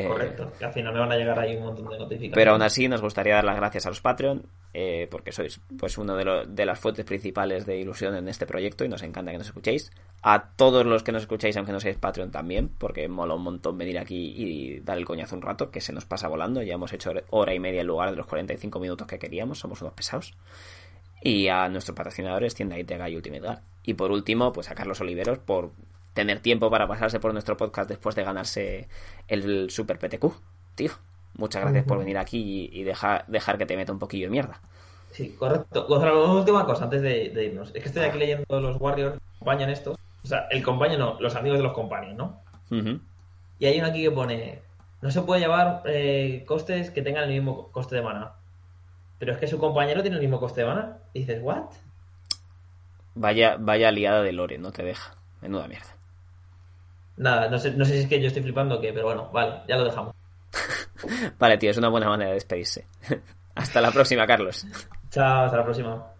Correcto, que al final me van a llegar ahí un montón de notificaciones. Pero aún así nos gustaría dar las gracias a los Patreon, eh, porque sois pues uno de, lo- de las fuentes principales de ilusión en este proyecto y nos encanta que nos escuchéis. A todos los que nos escucháis, aunque no seáis Patreon también, porque mola un montón venir aquí y dar el coñazo un rato, que se nos pasa volando. Ya hemos hecho hora y media en lugar de los 45 minutos que queríamos, somos unos pesados. Y a nuestros patrocinadores, Tienda Itega y Ultimate Guard. Y por último, pues a Carlos Oliveros por tener tiempo para pasarse por nuestro podcast después de ganarse el Super PTQ. Tío, muchas gracias por venir aquí y, dejar, dejar que te meta un poquillo de mierda. Sí, correcto. Gonzalo, una última cosa antes de, de irnos. Es que estoy aquí leyendo los Warriors, acompañan estos. O sea, el compañero no, los amigos de los compañeros, ¿no? Y hay uno aquí que pone: No se puede llevar eh, costes que tengan el mismo coste de mana. Pero es que su compañero tiene el mismo coste de mana. Y dices, ¿what? Vaya, vaya liada de Lore, no te deja. Menuda mierda. Nada, no sé, no sé si es que yo estoy flipando o qué, pero bueno, vale, ya lo dejamos. <laughs> Vale, tío, es una buena manera de despedirse. <laughs> Hasta la próxima, Carlos. Chao, hasta la próxima.